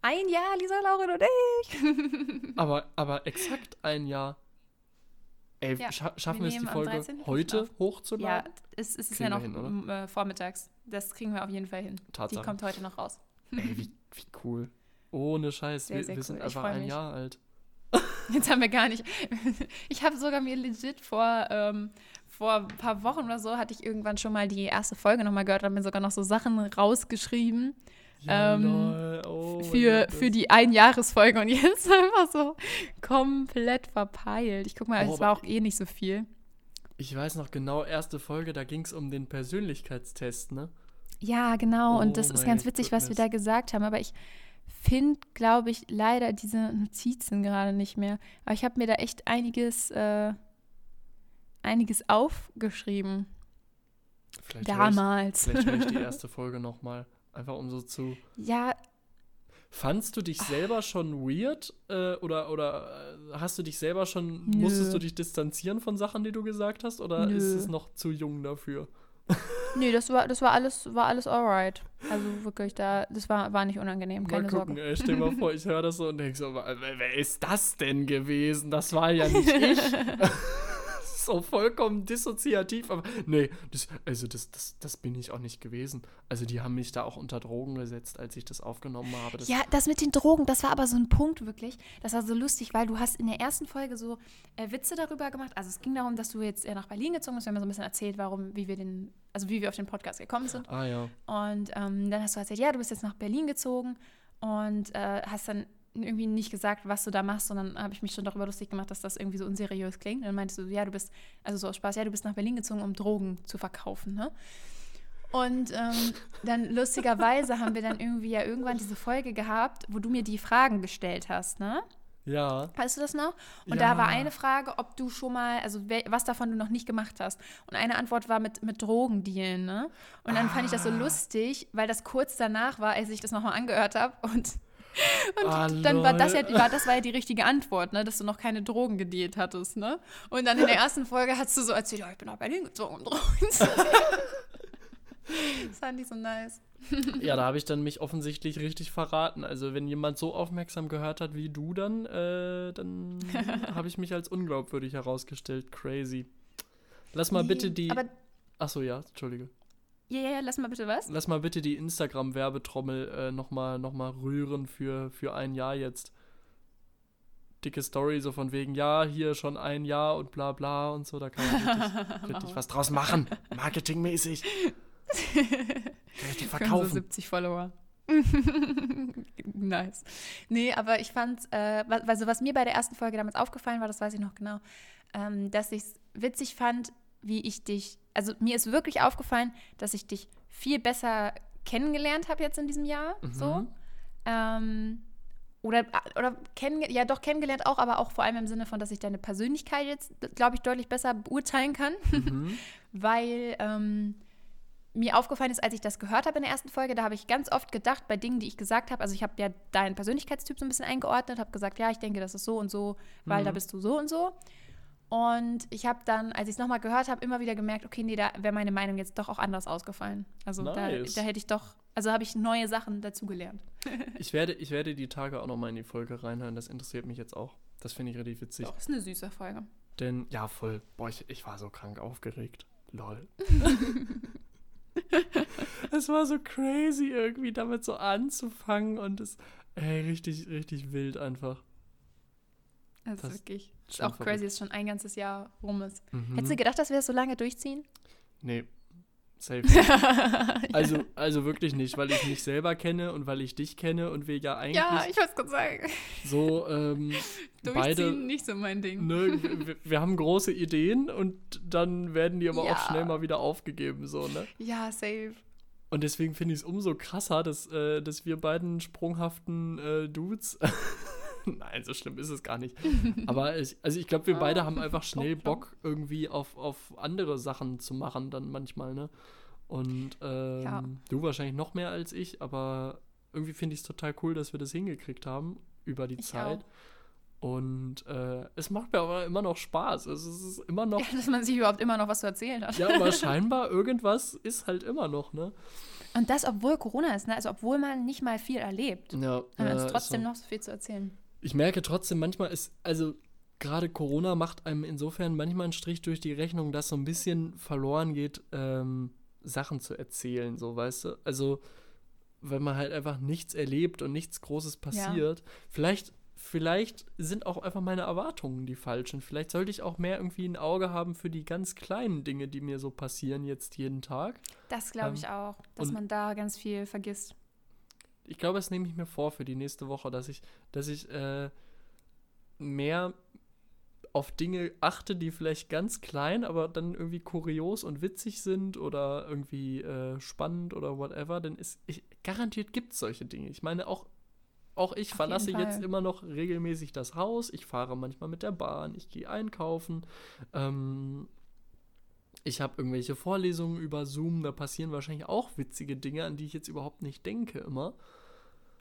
Ein Jahr, Lisa, Lauren und ich. *laughs* Aber, aber exakt ein Jahr. Ey, Ja, scha schaffen wir es, die Folge 13.05. heute auf. Ja, hochzuladen? es, es ist ja noch hin, äh, vormittags. Das kriegen wir auf jeden Fall hin. Tatsache. Die kommt heute noch raus. Ey, *laughs* wie, wie cool. Ohne Scheiß, Sehr, wir, sehr wir sind cool. Einfach ein mich. Jahr alt. *laughs* Jetzt haben wir gar nicht. *laughs* Ich habe sogar mir legit vor, ähm, vor ein paar Wochen oder so, hatte ich irgendwann schon mal die erste Folge nochmal gehört und mir sogar noch so Sachen rausgeschrieben Ja, Ähm. Oh für, für die Einjahresfolge und jetzt *laughs* einfach so komplett verpeilt. Ich guck mal, Oh, es war auch eh nicht so viel. Ich weiß noch genau, erste Folge, da ging es um den Persönlichkeitstest, ne? Ja, genau. Oh und das ist ganz witzig, was wir goodness. da gesagt haben. Aber ich finde, glaube ich, leider diese Notizen gerade nicht mehr. Aber ich habe mir da echt einiges, äh, einiges aufgeschrieben. Vielleicht höre ich, Damals. vielleicht hör ich die *laughs* erste Folge nochmal. Einfach um so zu. ja, Fandst du dich selber schon weird? Äh, oder oder äh, hast du dich selber schon. Nö. Musstest du dich distanzieren von Sachen, die du gesagt hast? Oder Nö. ist es noch zu jung dafür? *laughs* nee, das war, das war alles, war alles alright. Also wirklich, da, das war, war nicht unangenehm, keine mal gucken, Sorge. ey, stell mal vor, ich *laughs* höre das so und denke so, wer ist das denn gewesen? Das war ja nicht ich. *laughs* so vollkommen dissoziativ. Aber nee, das, also das, das, das bin ich auch nicht gewesen. Also die haben mich da auch unter Drogen gesetzt, als ich das aufgenommen habe. Das ja, das mit den Drogen, das war aber so ein Punkt wirklich. Das war so lustig, weil du hast in der ersten Folge so äh, Witze darüber gemacht. Also es ging darum, dass du jetzt nach Berlin gezogen bist. Wir haben so ein bisschen erzählt, warum, wie wir den, also wie wir auf den Podcast gekommen sind. Ah ja. Und ähm, dann hast du erzählt, ja, du bist jetzt nach Berlin gezogen und äh, hast dann irgendwie nicht gesagt, was du da machst, sondern habe ich mich schon darüber lustig gemacht, dass das irgendwie so unseriös klingt. Und dann meintest du, ja, du bist, also so aus Spaß, ja, du bist nach Berlin gezogen, um Drogen zu verkaufen, ne? Und ähm, dann lustigerweise haben wir dann irgendwie ja irgendwann diese Folge gehabt, wo du mir die Fragen gestellt hast, ne? Ja. Weißt du das noch? Und Ja. da war eine Frage, ob du schon mal, also was davon du noch nicht gemacht hast. Und eine Antwort war mit, mit Drogendealen, ne? Und dann fand ich das so Ah. lustig, weil das kurz danach war, als ich das nochmal angehört habe. Und, *laughs* und Ah, dann war das, ja, war das war ja die richtige Antwort, ne? Dass du noch keine Drogen gedealt hattest, ne? Und dann in der ersten Folge hast du so erzählt, ja, ich bin nach Berlin gezogen, um Drogen zu. *laughs* Das fand ich so nice. Ja, da habe ich dann mich offensichtlich richtig verraten. Also wenn jemand so aufmerksam gehört hat wie du dann, äh, dann *laughs* habe ich mich als unglaubwürdig herausgestellt. Crazy. Lass mal bitte die. Achso, ja, Entschuldige. Ja, ja, ja, lass mal bitte was. Lass mal bitte die Instagram-Werbetrommel äh, nochmal noch mal rühren für, für ein Jahr jetzt. Dicke Story, so von wegen, ja, hier schon ein Jahr und bla bla und so, da kann man richtig, *laughs* richtig was draus machen. *laughs* Marketingmäßig. *laughs* Richtig verkaufen. 75 Follower. nice. Nee, aber ich fand, äh, also was mir bei der ersten Folge damals aufgefallen war, das weiß ich noch genau, ähm, dass ich es witzig fand, wie ich dich, also mir ist wirklich aufgefallen, dass ich dich viel besser kennengelernt habe jetzt in diesem Jahr. So. Mhm. Ähm, oder, oder kennenge ja doch kennengelernt auch, aber auch vor allem im Sinne von, dass ich deine Persönlichkeit jetzt, glaube ich, deutlich besser beurteilen kann. Mhm. *laughs* weil ähm, mir aufgefallen ist, als ich das gehört habe in der ersten Folge, da habe ich ganz oft gedacht, bei Dingen, die ich gesagt habe, also ich habe ja deinen Persönlichkeitstyp so ein bisschen eingeordnet, habe gesagt, ja, ich denke, das ist so und so, weil da Mhm. bist du so und so. Und ich habe dann, als ich es nochmal gehört habe, immer wieder gemerkt, okay, nee, da wäre meine Meinung jetzt doch auch anders ausgefallen. Also Nice. da, da hätte ich doch, also habe ich neue Sachen dazugelernt. *laughs* Ich werde, ich werde die Tage auch nochmal in die Folge reinhören. Das interessiert mich jetzt auch. Das finde ich richtig witzig. Doch, ist eine süße Folge. Denn, ja, voll. Boah, ich, ich war so krank aufgeregt. Lol. *laughs* es war so crazy, irgendwie damit so anzufangen und es, ey, richtig, richtig wild einfach. Das, ist wirklich, ist auch crazy, dass schon ein ganzes Jahr rum ist. Mhm. Hättest du gedacht, dass wir das so lange durchziehen? Nee, safe. *laughs* Also, also wirklich nicht, weil ich mich selber kenne und weil ich dich kenne und wir ja eigentlich ja, ich wollte es gerade sagen. so ähm, *laughs* Durchziehen beide. nicht so mein Ding. Ne, wir, wir haben große Ideen und dann werden die aber Ja. auch schnell mal wieder aufgegeben, so, ne? Ja, safe. Und deswegen finde ich es umso krasser, dass, äh, dass wir beiden sprunghaften äh, Dudes. *laughs* Nein, so schlimm ist es gar nicht. Aber ich, also ich glaube, wir beide haben einfach *laughs* schnell. Bock, irgendwie auf, auf andere Sachen zu machen, dann manchmal, ne? Und ähm, Ja. du wahrscheinlich noch mehr als ich, aber irgendwie finde ich es total cool, dass wir das hingekriegt haben über die Ich Zeit. auch. Und äh, es macht mir aber immer noch Spaß. Es ist immer noch Ja, dass man sich überhaupt immer noch was zu erzählen hat. ja, aber *laughs* scheinbar irgendwas ist halt immer noch, ne? Und das, obwohl Corona ist, ne? Also obwohl man nicht mal viel erlebt. Ja, Haben wir uns trotzdem so. noch so viel zu erzählen. Ich merke trotzdem, manchmal ist, also gerade Corona macht einem insofern manchmal einen Strich durch die Rechnung, dass so ein bisschen verloren geht, ähm, Sachen zu erzählen, so, weißt du? Also, wenn man halt einfach nichts erlebt und nichts Großes passiert, vielleicht, vielleicht sind auch einfach meine Erwartungen die falschen. Vielleicht sollte ich auch mehr irgendwie ein Auge haben für die ganz kleinen Dinge, die mir so passieren jetzt jeden Tag. Das glaube Ähm, ich auch, dass man da ganz viel vergisst. Ich glaube, das nehme ich mir vor für die nächste Woche, dass ich, dass ich äh, mehr auf Dinge achte, die vielleicht ganz klein, aber dann irgendwie kurios und witzig sind oder irgendwie äh, spannend oder whatever. Denn es, ich, garantiert gibt es solche Dinge. Ich meine, auch, auch ich Auf verlasse jetzt immer noch regelmäßig das Haus. Ich fahre manchmal mit der Bahn, ich gehe einkaufen. Ähm, ich habe irgendwelche Vorlesungen über Zoom, da passieren wahrscheinlich auch witzige Dinge, an die ich jetzt überhaupt nicht denke immer.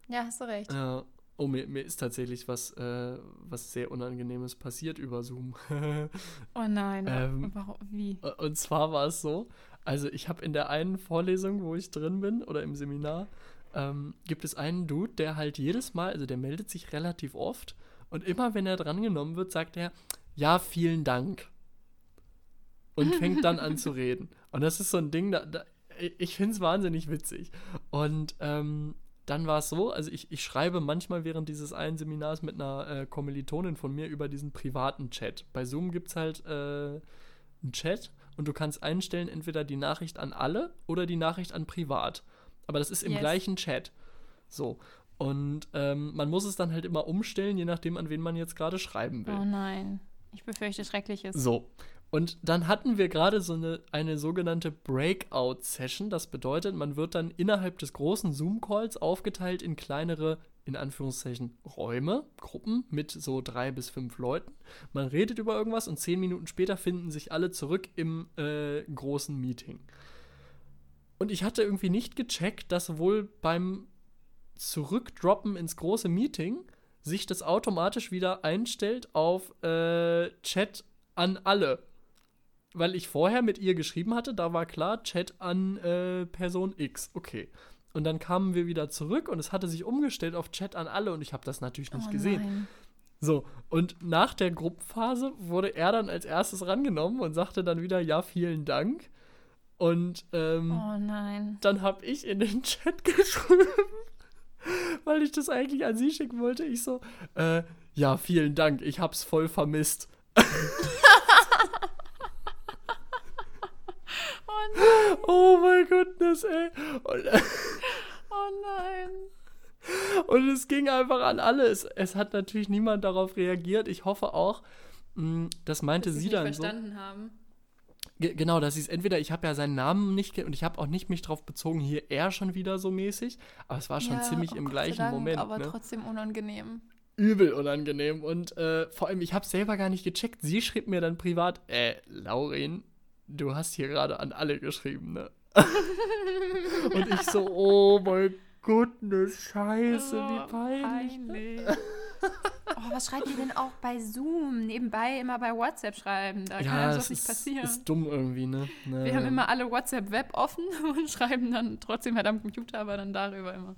Ja, hast du recht. Ja. Oh, mir, mir ist tatsächlich was, äh, was sehr Unangenehmes passiert über Zoom. *laughs* Oh nein. Ähm, Warum, wie? Und zwar war es so, also ich habe in der einen Vorlesung, wo ich drin bin, oder im Seminar, ähm, gibt es einen Dude, der halt jedes Mal, also der meldet sich relativ oft und immer wenn er drangenommen wird, sagt er, ja, vielen Dank. Und *laughs* fängt dann an zu reden. Und das ist so ein Ding, da, da ich finde es wahnsinnig witzig. Und ähm, dann war es so, also ich, ich schreibe manchmal während dieses einen Seminars mit einer äh, Kommilitonin von mir über diesen privaten Chat. Bei Zoom gibt es halt äh, einen Chat und du kannst einstellen, entweder die Nachricht an alle oder die Nachricht an privat. Aber das ist im yes. gleichen Chat. So. Und ähm, man muss es dann halt immer umstellen, je nachdem, an wen man jetzt gerade schreiben will. Oh nein. Ich befürchte Schreckliches. So. Und dann hatten wir gerade so eine, eine sogenannte Breakout-Session. Das bedeutet, man wird dann innerhalb des großen Zoom-Calls aufgeteilt in kleinere, in Anführungszeichen, Räume, Gruppen mit so drei bis fünf Leuten. Man redet über irgendwas und zehn Minuten später finden sich alle zurück im äh, großen Meeting. Und ich hatte irgendwie nicht gecheckt, dass wohl beim Zurückdroppen ins große Meeting sich das automatisch wieder einstellt auf äh, Chat an alle weil ich vorher mit ihr geschrieben hatte, da war klar, Chat an äh, Person X. Okay. Und dann kamen wir wieder zurück und es hatte sich umgestellt auf Chat an alle und ich habe das natürlich nicht oh gesehen. Nein. So, und nach der Gruppenphase wurde er dann als erstes rangenommen und sagte dann wieder, ja, vielen Dank. Und ähm, oh dann habe ich in den Chat *laughs* geschrieben, weil ich das eigentlich an sie schicken wollte. Ich so, äh, ja, vielen Dank, ich hab's voll vermisst. *laughs* Oh mein Goodness, ey. Und, oh nein. Und es ging einfach an alles. Es hat natürlich niemand darauf reagiert. Ich hoffe auch, hm, das meinte dass sie dann nicht verstanden so. haben. Genau, dass sie es entweder, ich habe ja seinen Namen nicht und ich habe auch nicht mich darauf bezogen, hier er schon wieder so mäßig, aber es war schon ja, ziemlich oh im Gott gleichen Dank, Moment. Aber ne? trotzdem unangenehm. Übel unangenehm und äh, vor allem, ich habe selber gar nicht gecheckt. Sie schrieb mir dann privat, äh, Laurin, du hast hier gerade an alle geschrieben, ne? *laughs* und ich so, oh mein Goodness, scheiße, oh, wie peinlich. peinlich. oh, was schreibt ihr denn auch bei Zoom? Nebenbei immer bei WhatsApp schreiben. Da ja, kann das nicht passieren. Ist dumm irgendwie, ne? Naja. Wir haben immer alle WhatsApp-Web offen *laughs* und schreiben dann trotzdem halt am Computer, aber dann darüber immer.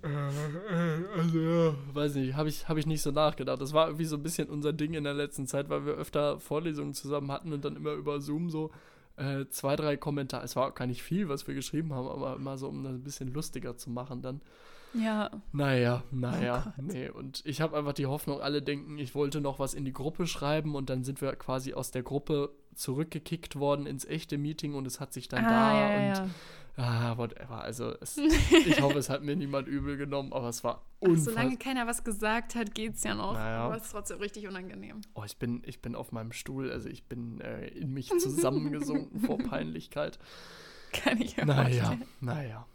Also ja, weiß nicht, habe ich, hab ich nicht so nachgedacht. Das war irgendwie so ein bisschen unser Ding in der letzten Zeit, weil wir öfter Vorlesungen zusammen hatten und dann immer über Zoom so äh, zwei, drei Kommentare. Es war gar nicht viel, was wir geschrieben haben, aber immer so, um das ein bisschen lustiger zu machen dann. Ja. Naja, naja, oh nee. Und ich habe einfach die Hoffnung, alle denken, ich wollte noch was in die Gruppe schreiben und dann sind wir quasi aus der Gruppe zurückgekickt worden ins echte Meeting und es hat sich dann ah, da ja, und ja. Ah, whatever. Also, es, *laughs* ich hoffe, es hat mir niemand übel genommen, aber es war unfassbar. Solange keiner was gesagt hat, geht's ja noch. Naja. Aber es ist trotzdem richtig unangenehm. Oh, ich bin, ich bin auf meinem Stuhl, also ich bin äh, in mich zusammengesunken *laughs* vor Peinlichkeit. Kann ich ja Naja, vorstellen. naja.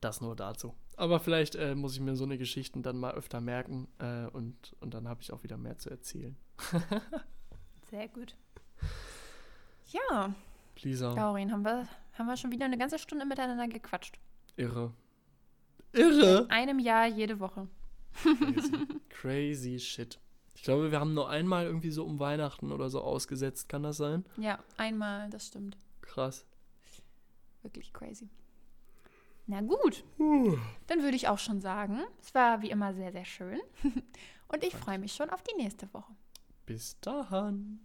Das nur dazu. Aber vielleicht äh, muss ich mir so eine Geschichten dann mal öfter merken äh, und, und dann habe ich auch wieder mehr zu erzählen. *laughs* Sehr gut. Ja. Lisa. Laurin, haben wir haben wir schon wieder eine ganze Stunde miteinander gequatscht. Irre. Irre? In einem Jahr jede Woche. Crazy. *laughs* Crazy shit. Ich glaube, wir haben nur einmal irgendwie so um Weihnachten oder so ausgesetzt. Kann das sein? Ja, einmal, das stimmt. Krass. Wirklich crazy. Na gut. Uh. Dann würde ich auch schon sagen, es war wie immer sehr, sehr schön. *laughs* Und ich freue mich schon auf die nächste Woche. Bis dahin.